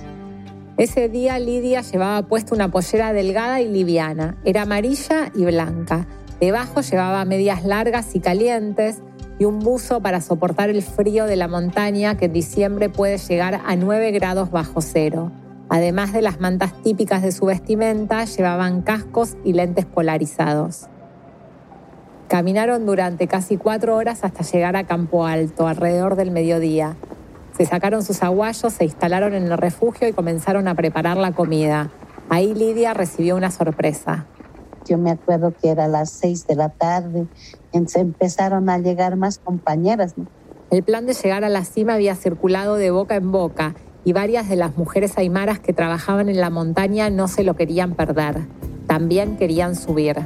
[SPEAKER 5] Ese día Lidia llevaba puesta una pollera delgada y liviana. Era amarilla y blanca. Debajo llevaba medias largas y calientes y un buzo para soportar el frío de la montaña que en diciembre puede llegar a 9 grados bajo cero. Además de las mantas típicas de su vestimenta, llevaban cascos y lentes polarizados. Caminaron durante casi cuatro horas hasta llegar a Campo Alto, alrededor del mediodía. Se sacaron sus aguayos, se instalaron en el refugio y comenzaron a preparar la comida. Ahí Lidia recibió una sorpresa.
[SPEAKER 3] Yo me acuerdo que era las seis de la tarde, se empezaron a llegar más compañeras.
[SPEAKER 5] El plan de llegar a la cima había circulado de boca en boca y varias de las mujeres aymaras que trabajaban en la montaña no se lo querían perder. También querían subir.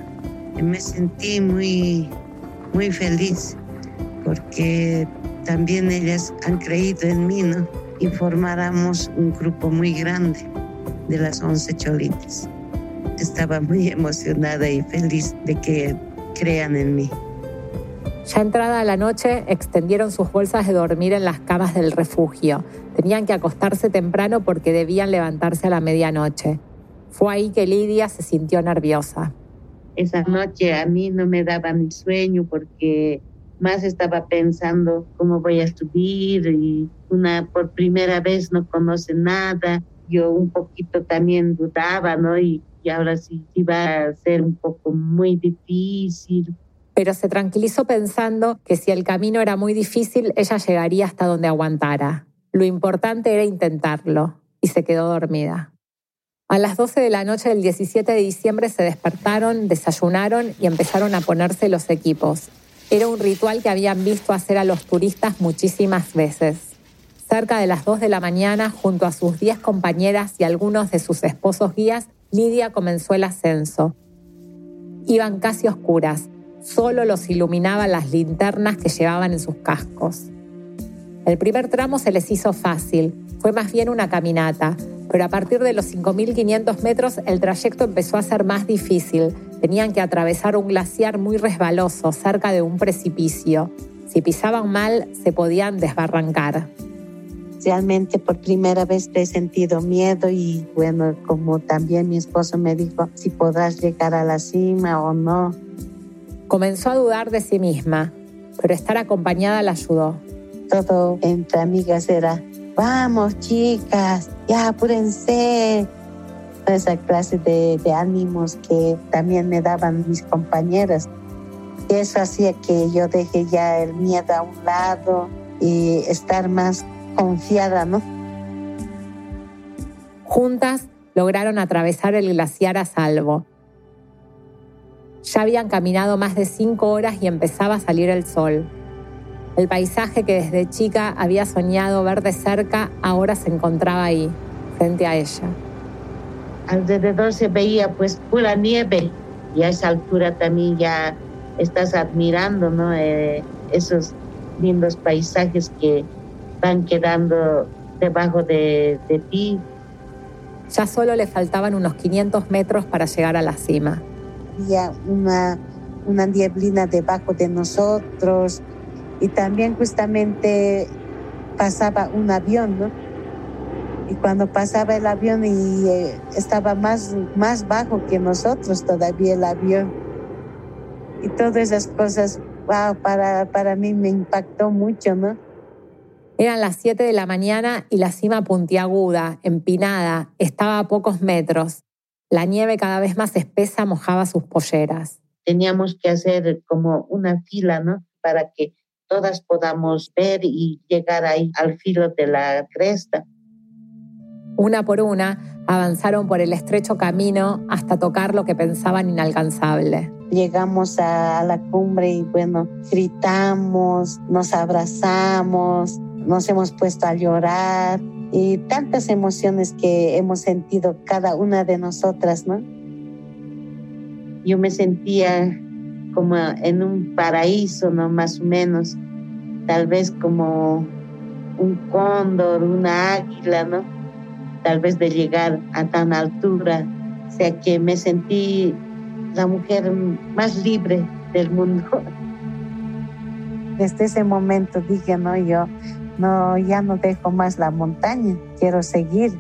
[SPEAKER 6] Me sentí muy, muy feliz porque también ellas han creído en mí, ¿no? Y formáramos un grupo muy grande de las 11 cholitas. Estaba muy emocionada y feliz de que crean en mí.
[SPEAKER 5] Ya entrada la noche, extendieron sus bolsas de dormir en las camas del refugio. Tenían que acostarse temprano porque debían levantarse a la medianoche. Fue ahí que Lidia se sintió nerviosa.
[SPEAKER 3] Esa noche a mí no me daba ni sueño porque más estaba pensando cómo voy a subir y una por primera vez no conoce nada yo un poquito también dudaba, ¿no? Y, y ahora sí iba a ser un poco muy difícil.
[SPEAKER 5] Pero se tranquilizó pensando que si el camino era muy difícil, ella llegaría hasta donde aguantara. Lo importante era intentarlo, y se quedó dormida. A las 12 de la noche del 17 de diciembre se despertaron, desayunaron y empezaron a ponerse los equipos. Era un ritual que habían visto hacer a los turistas muchísimas veces. Cerca de las 2 de la mañana, junto a sus 10 compañeras y algunos de sus esposos guías, Lidia comenzó el ascenso. Iban casi oscuras, solo los iluminaban las linternas que llevaban en sus cascos. El primer tramo se les hizo fácil, fue más bien una caminata, pero a partir de los 5.500 metros el trayecto empezó a ser más difícil. Tenían que atravesar un glaciar muy resbaloso cerca de un precipicio. Si pisaban mal, se podían desbarrancar.
[SPEAKER 3] Realmente por primera vez he sentido miedo y bueno, como también mi esposo me dijo si podrás llegar a la cima o no.
[SPEAKER 5] Comenzó a dudar de sí misma, pero estar acompañada la ayudó
[SPEAKER 3] todo entre amigas era, vamos chicas, ya apúrense. Esa clase de, de ánimos que también me daban mis compañeras. Y eso hacía que yo deje ya el miedo a un lado y estar más confiada, ¿no?
[SPEAKER 5] Juntas lograron atravesar el glaciar a salvo. Ya habían caminado más de cinco horas y empezaba a salir el sol. El paisaje que desde chica había soñado ver de cerca ahora se encontraba ahí, frente a ella.
[SPEAKER 3] Alrededor se veía pues pura nieve y a esa altura también ya estás admirando ¿no? Eh, esos lindos paisajes que van quedando debajo de, de ti.
[SPEAKER 5] Ya solo le faltaban unos 500 metros para llegar a la cima.
[SPEAKER 3] Había una, una nieblina debajo de nosotros, y también justamente pasaba un avión, ¿no? Y cuando pasaba el avión y eh, estaba más, más bajo que nosotros todavía el avión. Y todas esas cosas, wow, para, para mí me impactó mucho, ¿no?
[SPEAKER 5] Eran las 7 de la mañana y la cima puntiaguda, empinada, estaba a pocos metros. La nieve cada vez más espesa mojaba sus polleras.
[SPEAKER 3] Teníamos que hacer como una fila, ¿no? Para que todas podamos ver y llegar ahí al filo de la cresta.
[SPEAKER 5] Una por una avanzaron por el estrecho camino hasta tocar lo que pensaban inalcanzable.
[SPEAKER 3] Llegamos a la cumbre y bueno, gritamos, nos abrazamos, nos hemos puesto a llorar y tantas emociones que hemos sentido cada una de nosotras, ¿no? Yo me sentía como en un paraíso, ¿no? Más o menos, tal vez como un cóndor, una águila, ¿no? Tal vez de llegar a tan altura. O sea que me sentí la mujer más libre del mundo. Desde ese momento dije, no, yo no, ya no dejo más la montaña, quiero seguir.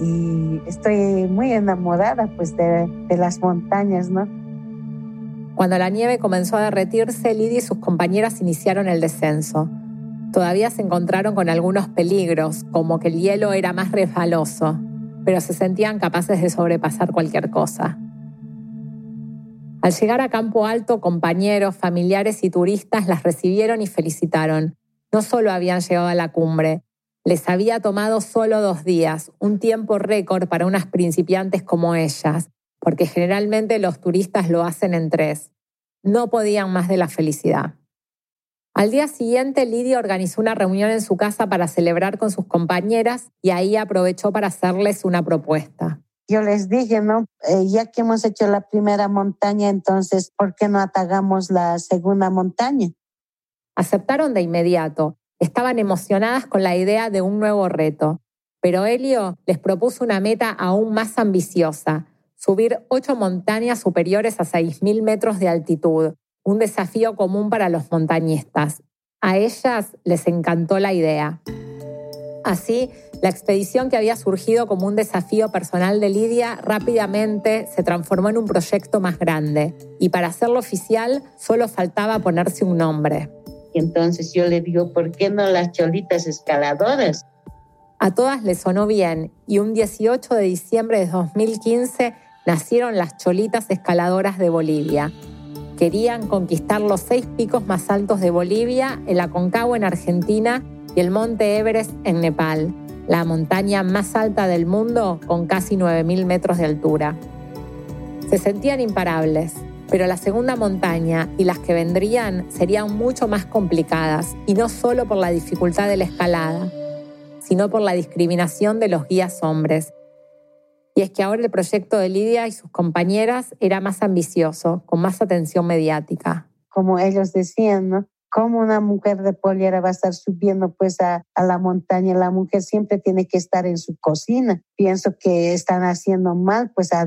[SPEAKER 3] Y estoy muy enamorada pues de, de las montañas, ¿no?
[SPEAKER 5] Cuando la nieve comenzó a derretirse, Lidia y sus compañeras iniciaron el descenso. Todavía se encontraron con algunos peligros, como que el hielo era más resbaloso, pero se sentían capaces de sobrepasar cualquier cosa. Al llegar a Campo Alto, compañeros, familiares y turistas las recibieron y felicitaron. No solo habían llegado a la cumbre, les había tomado solo dos días, un tiempo récord para unas principiantes como ellas, porque generalmente los turistas lo hacen en tres. No podían más de la felicidad. Al día siguiente, Lidia organizó una reunión en su casa para celebrar con sus compañeras y ahí aprovechó para hacerles una propuesta.
[SPEAKER 3] Yo les dije, ¿no? Eh, ya que hemos hecho la primera montaña, entonces, ¿por qué no atagamos la segunda montaña?
[SPEAKER 5] Aceptaron de inmediato. Estaban emocionadas con la idea de un nuevo reto. Pero Helio les propuso una meta aún más ambiciosa, subir ocho montañas superiores a 6.000 metros de altitud, un desafío común para los montañistas. A ellas les encantó la idea. Así, la expedición que había surgido como un desafío personal de Lidia rápidamente se transformó en un proyecto más grande y para hacerlo oficial solo faltaba ponerse un nombre.
[SPEAKER 3] Entonces yo le digo, ¿por qué no las cholitas escaladoras?
[SPEAKER 5] A todas les sonó bien y un 18 de diciembre de 2015 nacieron las cholitas escaladoras de Bolivia. Querían conquistar los seis picos más altos de Bolivia, el Aconcagua en Argentina y el monte Everest en Nepal, la montaña más alta del mundo con casi 9.000 metros de altura. Se sentían imparables, pero la segunda montaña y las que vendrían serían mucho más complicadas, y no solo por la dificultad de la escalada, sino por la discriminación de los guías hombres. Y es que ahora el proyecto de Lidia y sus compañeras era más ambicioso, con más atención mediática.
[SPEAKER 3] Como ellos decían, ¿no? ¿Cómo una mujer de poliera va a estar subiendo pues a, la montaña? La mujer siempre tiene que estar en su cocina. Pienso que están haciendo mal pues a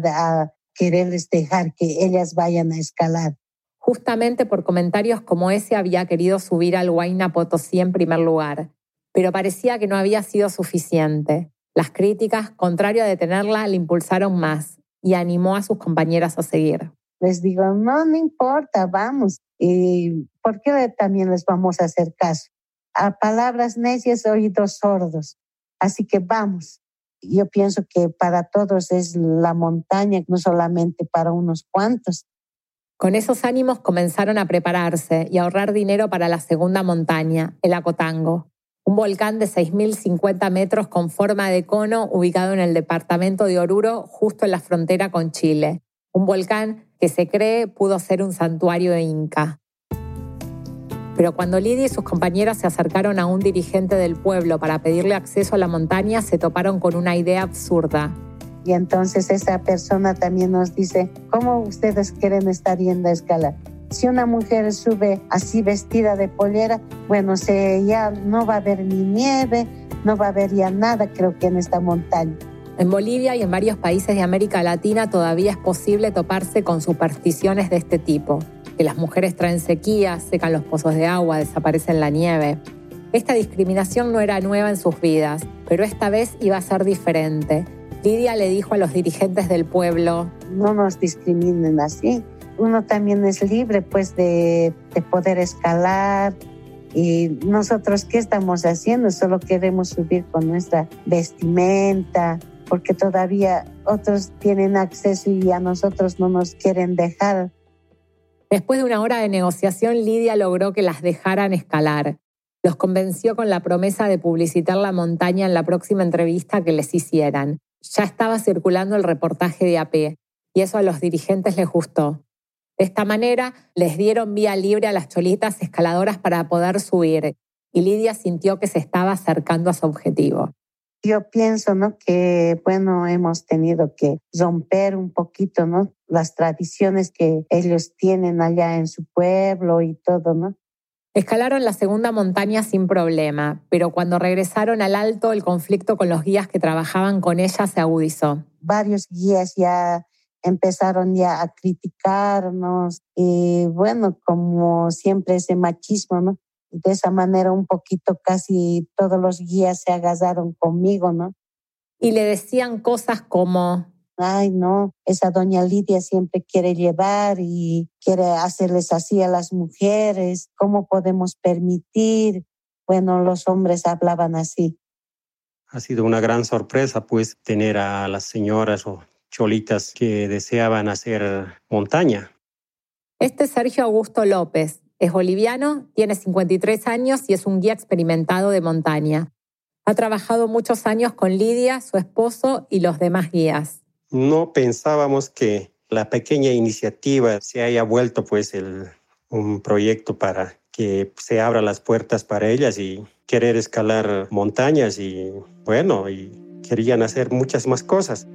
[SPEAKER 3] quererles dejar que ellas vayan a escalar.
[SPEAKER 5] Justamente por comentarios como ese había querido subir al Huayna Potosí en primer lugar pero parecía que no había sido suficiente. Las críticas, contrario a detenerla, le impulsaron más y animó a sus compañeras a seguir.
[SPEAKER 3] Les digo, no, no importa, vamos. ¿Y por qué también les vamos a hacer caso? A palabras necias, oídos sordos. Así que vamos. Yo pienso que para todos es la montaña, no solamente para unos cuantos.
[SPEAKER 5] Con esos ánimos comenzaron a prepararse y a ahorrar dinero para la segunda montaña, el Acotango un volcán de 6.050 metros con forma de cono ubicado en el departamento de Oruro, justo en la frontera con Chile. Un volcán que se cree pudo ser un santuario de Inca. Pero cuando Lidia y sus compañeras se acercaron a un dirigente del pueblo para pedirle acceso a la montaña, se toparon con una idea absurda.
[SPEAKER 3] Y entonces esa persona también nos dice, ¿cómo ustedes quieren estar yendo a escalar? Si una mujer sube así vestida de pollera, bueno, se, ya no va a haber ni nieve, no va a haber ya nada, creo que en esta montaña.
[SPEAKER 5] En Bolivia y en varios países de América Latina todavía es posible toparse con supersticiones de este tipo, que las mujeres traen sequía, secan los pozos de agua, desaparecen la nieve. Esta discriminación no era nueva en sus vidas, pero esta vez iba a ser diferente. Lidia le dijo a los dirigentes del pueblo,
[SPEAKER 3] no nos discriminen así, uno también es libre pues de, poder escalar y nosotros qué estamos haciendo, solo queremos subir con nuestra vestimenta, porque todavía otros tienen acceso y a nosotros no nos quieren dejar.
[SPEAKER 5] Después de una hora de negociación, Lidia logró que las dejaran escalar. Los convenció con la promesa de publicitar la montaña en la próxima entrevista que les hicieran. Ya estaba circulando el reportaje de AP y eso a los dirigentes les gustó. De esta manera, les dieron vía libre a las cholitas escaladoras para poder subir y Lidia sintió que se estaba acercando a su objetivo.
[SPEAKER 3] Yo pienso, ¿no? Que, bueno, hemos tenido que romper un poquito, ¿no? Las tradiciones que ellos tienen allá en su pueblo y todo, ¿no?
[SPEAKER 5] Escalaron la segunda montaña sin problema, pero cuando regresaron al alto, el conflicto con los guías que trabajaban con ella se agudizó.
[SPEAKER 3] Varios guías ya empezaron ya a criticarnos y bueno, como siempre ese machismo, ¿no? De esa manera un poquito casi todos los guías se agasaron conmigo, ¿no?
[SPEAKER 5] Y le decían cosas como...
[SPEAKER 3] Ay, no, esa doña Lidia siempre quiere llevar y quiere hacerles así a las mujeres. ¿Cómo podemos permitir? Bueno, los hombres hablaban así.
[SPEAKER 9] Ha sido una gran sorpresa, pues, tener a las señoras o cholitas que deseaban hacer montaña.
[SPEAKER 5] Este es Sergio Augusto López. Es boliviano, tiene 53 años y es un guía experimentado de montaña. Ha trabajado muchos años con Lidia, su esposo y los demás guías.
[SPEAKER 9] No pensábamos que la pequeña iniciativa se haya vuelto pues un proyecto para que se abran las puertas para ellas y querer escalar montañas y bueno, y querían hacer muchas más cosas.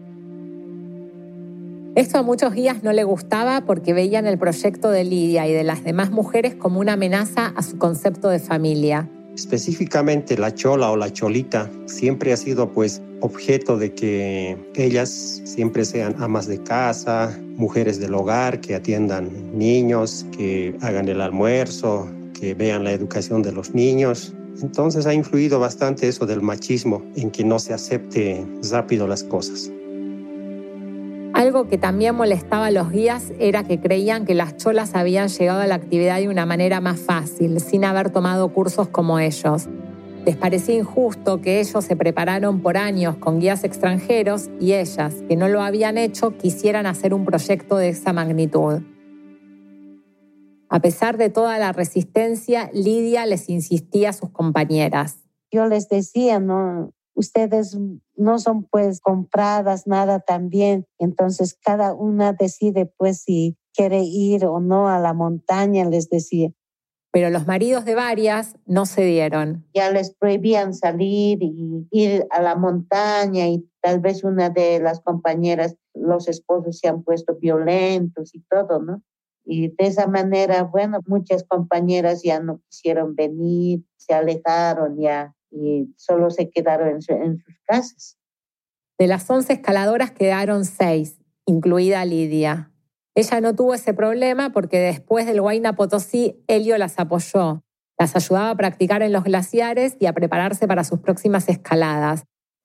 [SPEAKER 5] Esto a muchos guías no le gustaba porque veían el proyecto de Lidia y de las demás mujeres como una amenaza a su concepto de familia.
[SPEAKER 9] Específicamente la chola o la cholita siempre ha sido pues objeto de que ellas siempre sean amas de casa, mujeres del hogar, que atiendan niños, que hagan el almuerzo, que vean la educación de los niños. Entonces ha influido bastante eso del machismo en que no se acepte rápido las cosas.
[SPEAKER 5] Algo que también molestaba a los guías era que creían que las cholas habían llegado a la actividad de una manera más fácil, sin haber tomado cursos como ellos. Les parecía injusto que ellos se prepararon por años con guías extranjeros y ellas, que no lo habían hecho, quisieran hacer un proyecto de esa magnitud. A pesar de toda la resistencia, Lidia les insistía a sus compañeras.
[SPEAKER 3] Yo les decía, no, ustedes no son pues compradas nada también, entonces cada una decide pues si quiere ir o no a la montaña, les decía.
[SPEAKER 5] Pero los maridos de varias no cedieron.
[SPEAKER 3] Ya les prohibían salir y ir a la montaña y tal vez una de las compañeras, los esposos se han puesto violentos y todo, ¿no? Y de esa manera, bueno, muchas compañeras ya no quisieron venir, se alejaron ya y solo se quedaron en, sus casas.
[SPEAKER 5] De las 11 escaladoras quedaron seis, incluida Lidia. Ella no tuvo ese problema porque después del Huayna Potosí, Helio las apoyó. Las ayudaba a practicar en los glaciares y a prepararse para sus próximas escaladas.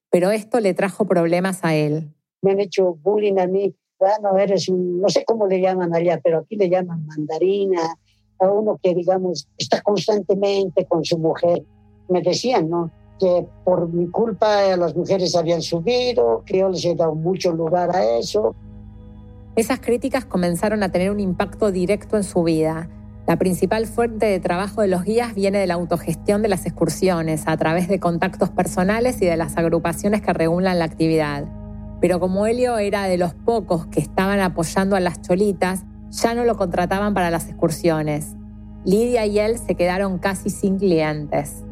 [SPEAKER 5] Pero esto le trajo problemas a él.
[SPEAKER 6] Me han hecho bullying a mí bueno, eres un, no sé cómo le llaman allá, pero aquí le llaman mandarina, a uno que, digamos, está constantemente con su mujer. Me decían. Que por mi culpa las mujeres habían subido, que yo les he dado mucho lugar a eso.
[SPEAKER 5] Esas críticas comenzaron a tener un impacto directo en su vida. La principal fuente de trabajo de los guías viene de la autogestión de las excursiones, a través de contactos personales y de las agrupaciones que regulan la actividad. Pero como Helio era de los pocos que estaban apoyando a las cholitas, ya no lo contrataban para las excursiones. Lidia y él se quedaron casi sin clientes.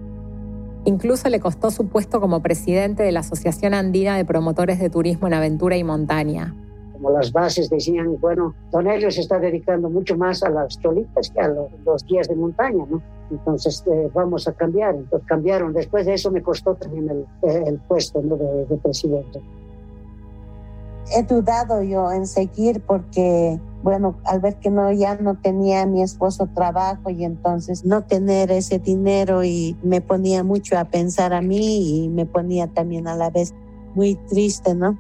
[SPEAKER 5] Incluso le costó su puesto como presidente de la Asociación Andina de Promotores de Turismo en Aventura y Montaña.
[SPEAKER 6] Como las bases decían, bueno, Don Helio se está dedicando mucho más a las cholitas que a los, guías de montaña, ¿no? Entonces eh, vamos a cambiar. Entonces cambiaron. Después de eso me costó también el, puesto de presidente
[SPEAKER 3] he dudado yo en seguir porque, bueno, al ver que no, ya no tenía mi esposo trabajo y entonces no tener ese dinero y me ponía mucho a pensar a mí y me ponía también a la vez muy triste, ¿no?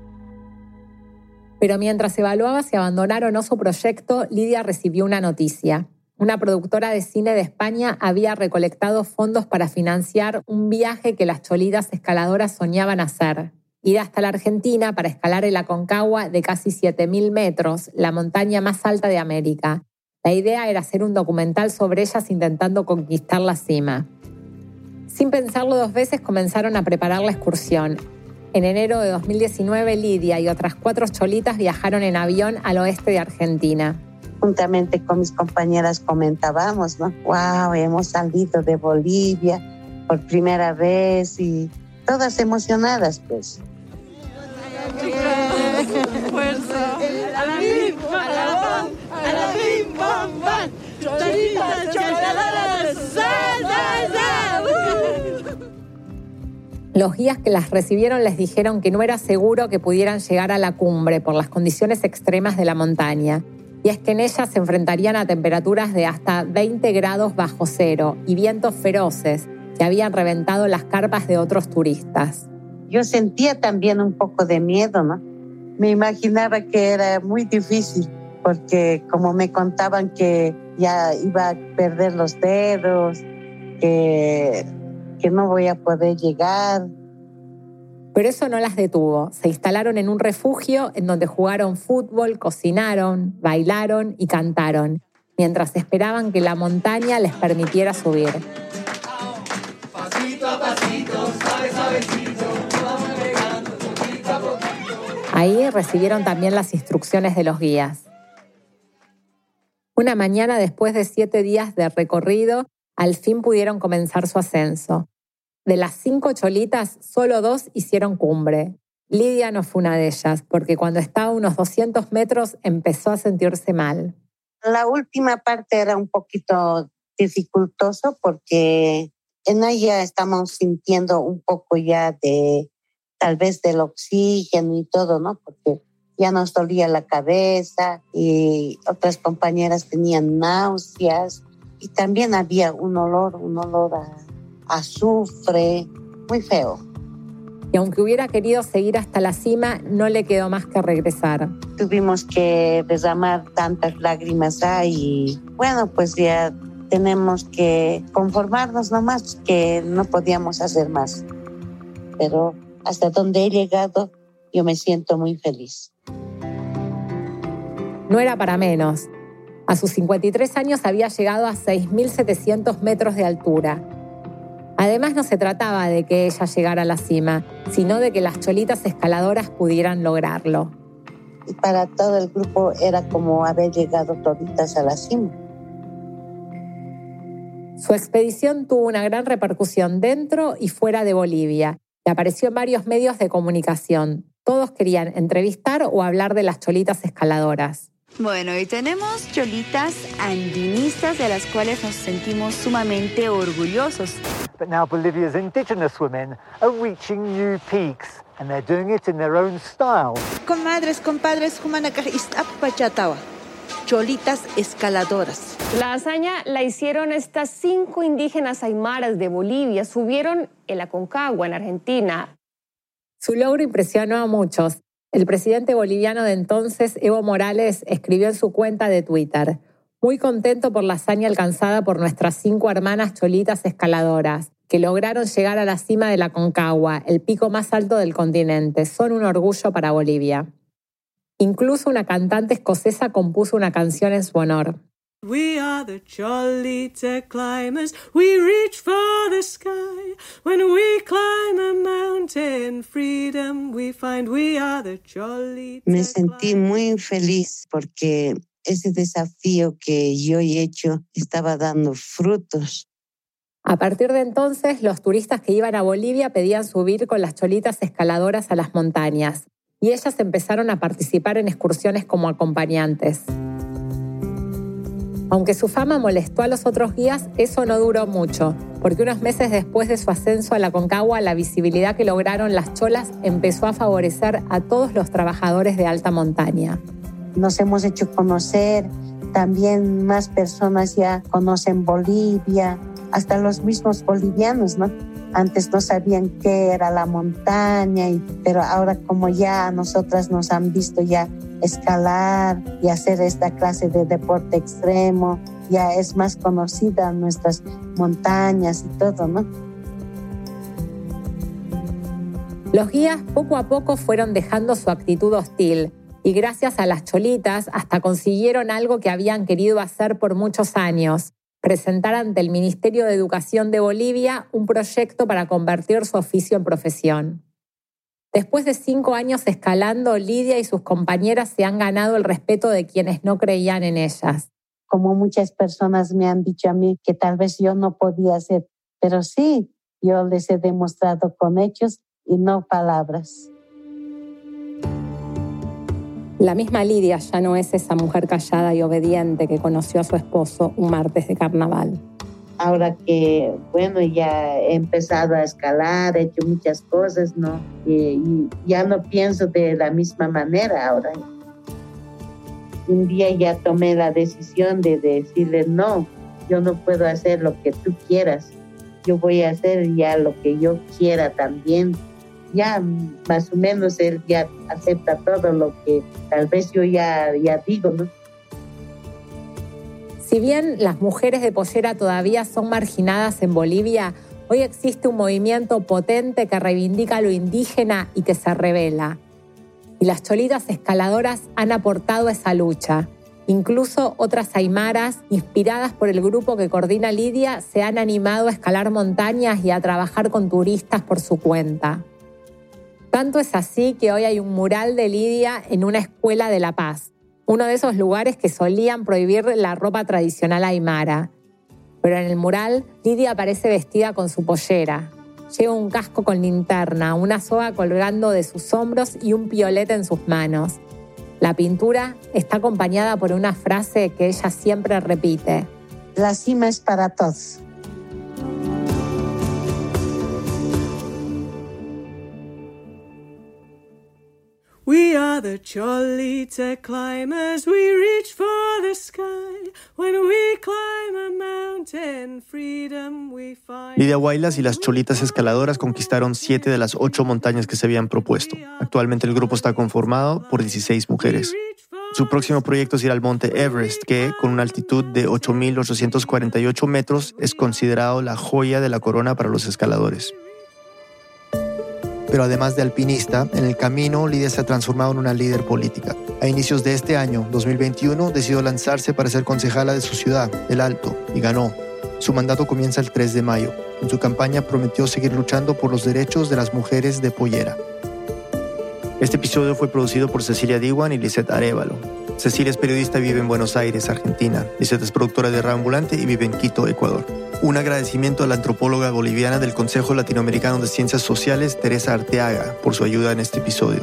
[SPEAKER 5] Pero mientras evaluaba si abandonar o no su proyecto, Lidia recibió una noticia. Una productora de cine de España había recolectado fondos para financiar un viaje que las cholidas escaladoras soñaban hacer ir hasta la Argentina para escalar el Aconcagua de casi 7.000 metros, la montaña más alta de América. La idea era hacer un documental sobre ellas intentando conquistar la cima. Sin pensarlo dos veces comenzaron a preparar la excursión. En enero de 2019, Lidia y otras cuatro cholitas viajaron en avión al oeste de Argentina.
[SPEAKER 3] Juntamente con mis compañeras comentábamos, ¿no? ¡Wow! Hemos salido de Bolivia por primera vez y todas emocionadas, pues.
[SPEAKER 5] Los guías que las recibieron les dijeron que no era seguro que pudieran llegar a la cumbre por las condiciones extremas de la montaña. Y es que en ellas se enfrentarían a temperaturas de hasta 20 grados bajo cero y vientos feroces que habían reventado las carpas de otros turistas.
[SPEAKER 3] Yo sentía también un poco de miedo, ¿no? Me imaginaba que era muy difícil porque como me contaban que ya iba a perder los dedos, que, que no voy a poder llegar.
[SPEAKER 5] Pero eso no las detuvo. Se instalaron en un refugio en donde jugaron fútbol, cocinaron, bailaron y cantaron, mientras esperaban que la montaña les permitiera subir. Ahí recibieron también las instrucciones de los guías. Una mañana después de siete días de recorrido, al fin pudieron comenzar su ascenso. De las cinco cholitas, solo dos hicieron cumbre. Lidia no fue una de ellas, porque cuando estaba unos 200 metros empezó a sentirse mal.
[SPEAKER 3] La última parte era un poquito dificultoso porque en ella estamos sintiendo un poco ya de tal vez del oxígeno y todo, ¿no? Porque ya nos dolía la cabeza y otras compañeras tenían náuseas y también había un olor, un olor a azufre, muy feo.
[SPEAKER 5] Y aunque hubiera querido seguir hasta la cima, no le quedó más que regresar.
[SPEAKER 3] Tuvimos que derramar tantas lágrimas ahí. Bueno, pues ya tenemos que conformarnos nomás, que no podíamos hacer más. Pero hasta donde he llegado, yo me siento muy feliz.
[SPEAKER 5] No era para menos. A sus 53 años había llegado a 6.700 metros de altura. Además, no se trataba de que ella llegara a la cima, sino de que las cholitas escaladoras pudieran lograrlo.
[SPEAKER 3] Y para todo el grupo era como haber llegado toditas a la cima.
[SPEAKER 5] Su expedición tuvo una gran repercusión dentro y fuera de Bolivia apareció en varios medios de comunicación. Todos querían entrevistar o hablar de las cholitas escaladoras.
[SPEAKER 10] Bueno, y tenemos cholitas andinistas de las cuales nos sentimos sumamente orgullosos.
[SPEAKER 11] But now Bolivia's indigenous women are reaching new peaks and they're doing it in their own style.
[SPEAKER 12] Comadres, compadres, Pachatawa, cholitas escaladoras.
[SPEAKER 13] La hazaña la hicieron estas cinco indígenas aymaras de Bolivia. Subieron el Aconcagua en Argentina.
[SPEAKER 5] Su logro impresionó a muchos el presidente boliviano de entonces, Evo Morales, escribió en su cuenta de Twitter, muy contento por la hazaña alcanzada por nuestras cinco hermanas cholitas escaladoras, que lograron llegar a la cima de la Concagua, el pico más alto del continente. Son un orgullo para Bolivia. Incluso una cantante escocesa compuso una canción en su honor. We are the Cholita climbers. We reach for the sky. When we climb a mountain, freedom we find. We are the Cholita.
[SPEAKER 3] Me sentí muy feliz porque ese desafío que yo he hecho estaba dando frutos.
[SPEAKER 5] A partir de entonces, los turistas que iban a Bolivia pedían subir con las cholitas escaladoras a las montañas y ellas empezaron a participar en excursiones como acompañantes. Aunque su fama molestó a los otros guías, eso no duró mucho, porque unos meses después de su ascenso a la Concagua, la visibilidad que lograron las cholas empezó a favorecer a todos los trabajadores de alta montaña.
[SPEAKER 3] Nos hemos hecho conocer, también más personas ya conocen Bolivia, hasta los mismos bolivianos, ¿no? Antes no sabían qué era la montaña, pero ahora como ya nosotras nos han visto ya escalar y hacer esta clase de deporte extremo, ya es más conocida nuestras montañas y todo, ¿no?
[SPEAKER 5] Los guías poco a poco fueron dejando su actitud hostil y gracias a las cholitas hasta consiguieron algo que habían querido hacer por muchos años, presentar ante el Ministerio de Educación de Bolivia un proyecto para convertir su oficio en profesión. Después de cinco años escalando, Lidia y sus compañeras se han ganado el respeto de quienes no creían en ellas.
[SPEAKER 3] Como muchas personas me han dicho a mí que tal vez yo no podía hacer, pero sí, yo les he demostrado con hechos y no palabras.
[SPEAKER 5] La misma Lidia ya no es esa mujer callada y obediente que conoció a su esposo un martes de carnaval.
[SPEAKER 3] Ahora que, bueno, ya he empezado a escalar, he hecho muchas cosas, ¿no? Y, ya no pienso de la misma manera ahora. Un día ya tomé la decisión de decirle, no, yo no puedo hacer lo que tú quieras, yo voy a hacer ya lo que yo quiera también ya más o menos él ya acepta todo lo que tal vez yo ya, ya digo, ¿no?
[SPEAKER 5] Si bien las mujeres de pollera todavía son marginadas en Bolivia, hoy existe un movimiento potente que reivindica lo indígena y que se revela. Y las cholitas escaladoras han aportado esa lucha. Incluso otras aymaras, inspiradas por el grupo que coordina Lidia, se han animado a escalar montañas y a trabajar con turistas por su cuenta. Tanto es así que hoy hay un mural de Lidia en una escuela de La Paz, uno de esos lugares que solían prohibir la ropa tradicional aymara. Pero en el mural, Lidia aparece vestida con su pollera. Lleva un casco con linterna, una soga colgando de sus hombros y un piolete en sus manos. La pintura está acompañada por una frase que ella siempre repite.
[SPEAKER 3] La cima es para todos.
[SPEAKER 5] We are the Cholita climbers. We reach for the sky. When we climb a mountain, freedom we find.
[SPEAKER 2] Lidia Guaylas y las Cholitas escaladoras conquistaron siete de las ocho montañas que se habían propuesto. Actualmente el grupo está conformado por 16 mujeres. Su próximo proyecto es ir al monte Everest, que con una altitud de 8.848 metros es considerado la joya de la corona para los escaladores. Pero además de alpinista, en el camino Lidia se ha transformado en una líder política. A inicios de este año, 2021, decidió lanzarse para ser concejala de su ciudad, El Alto, y ganó. Su mandato comienza el 3 de mayo. En su campaña prometió seguir luchando por los derechos de las mujeres de Pollera. Este episodio fue producido por Cecilia Diwan y Lisette Arevalo. Cecilia es periodista y vive en Buenos Aires, Argentina. Lisette es productora de Ambulante y vive en Quito, Ecuador. Un agradecimiento a la antropóloga boliviana del Consejo Latinoamericano de Ciencias Sociales, Teresa Arteaga, por su ayuda en este episodio.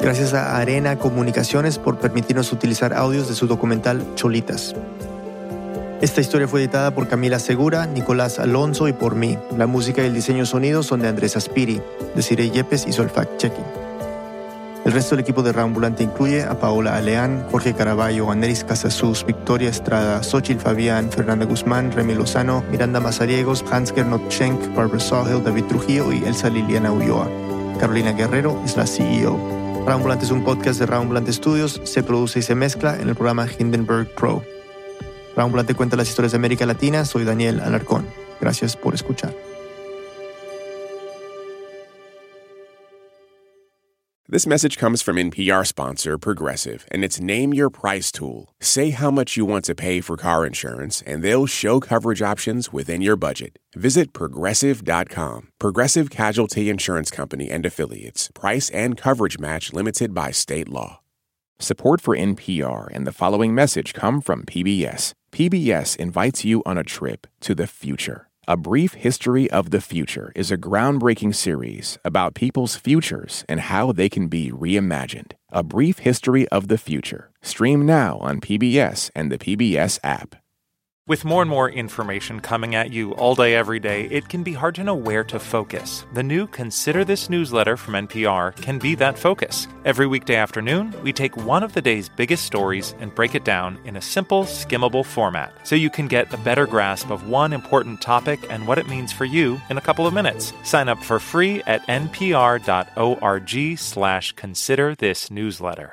[SPEAKER 2] Gracias a Arena Comunicaciones por permitirnos utilizar audios de su documental Cholitas. Esta historia fue editada por Camila Segura, Nicolás Alonso y por mí. La música y el diseño sonido son de Andrés Aspiri. Desiree Yepes hizo el fact-checking. El resto del equipo de Rambulante incluye a Paola Aleán, Jorge Caraballo, Aneris Casasus, Victoria Estrada, Xochil Fabián, Fernanda Guzmán, Remy Lozano, Miranda Mazariegos, Hans Gernot Barbara Sahel, David Trujillo y Elsa Liliana Ulloa. Carolina Guerrero es la CEO. Rambulante es un podcast de Rambulante Studios, se produce y se mezcla en el programa Hindenburg Pro. Rambulante cuenta las historias de América Latina, soy Daniel Alarcón. Gracias por escuchar.
[SPEAKER 1] This message comes from NPR sponsor Progressive and its Name Your Price tool. Say how much you want to pay for car insurance, and they'll show coverage options within your budget. Visit progressive.com. Progressive Casualty Insurance Company and Affiliates. Price and coverage match limited by state law. Support for NPR and the following message come from PBS. PBS invites you on a trip to the future. A Brief History of the Future is a groundbreaking series about people's futures and how they can be reimagined. A Brief History of the Future. Stream now on PBS and the PBS app.
[SPEAKER 14] With more and more information coming at you all day, every day, it can be hard to know where to focus. The new Consider This newsletter from NPR can be that focus. Every weekday afternoon, we take one of the day's biggest stories and break it down in a simple, skimmable format so you can get a better grasp of one important topic and what it means for you in a couple of minutes. Sign up for free at npr.org slash consider this newsletter.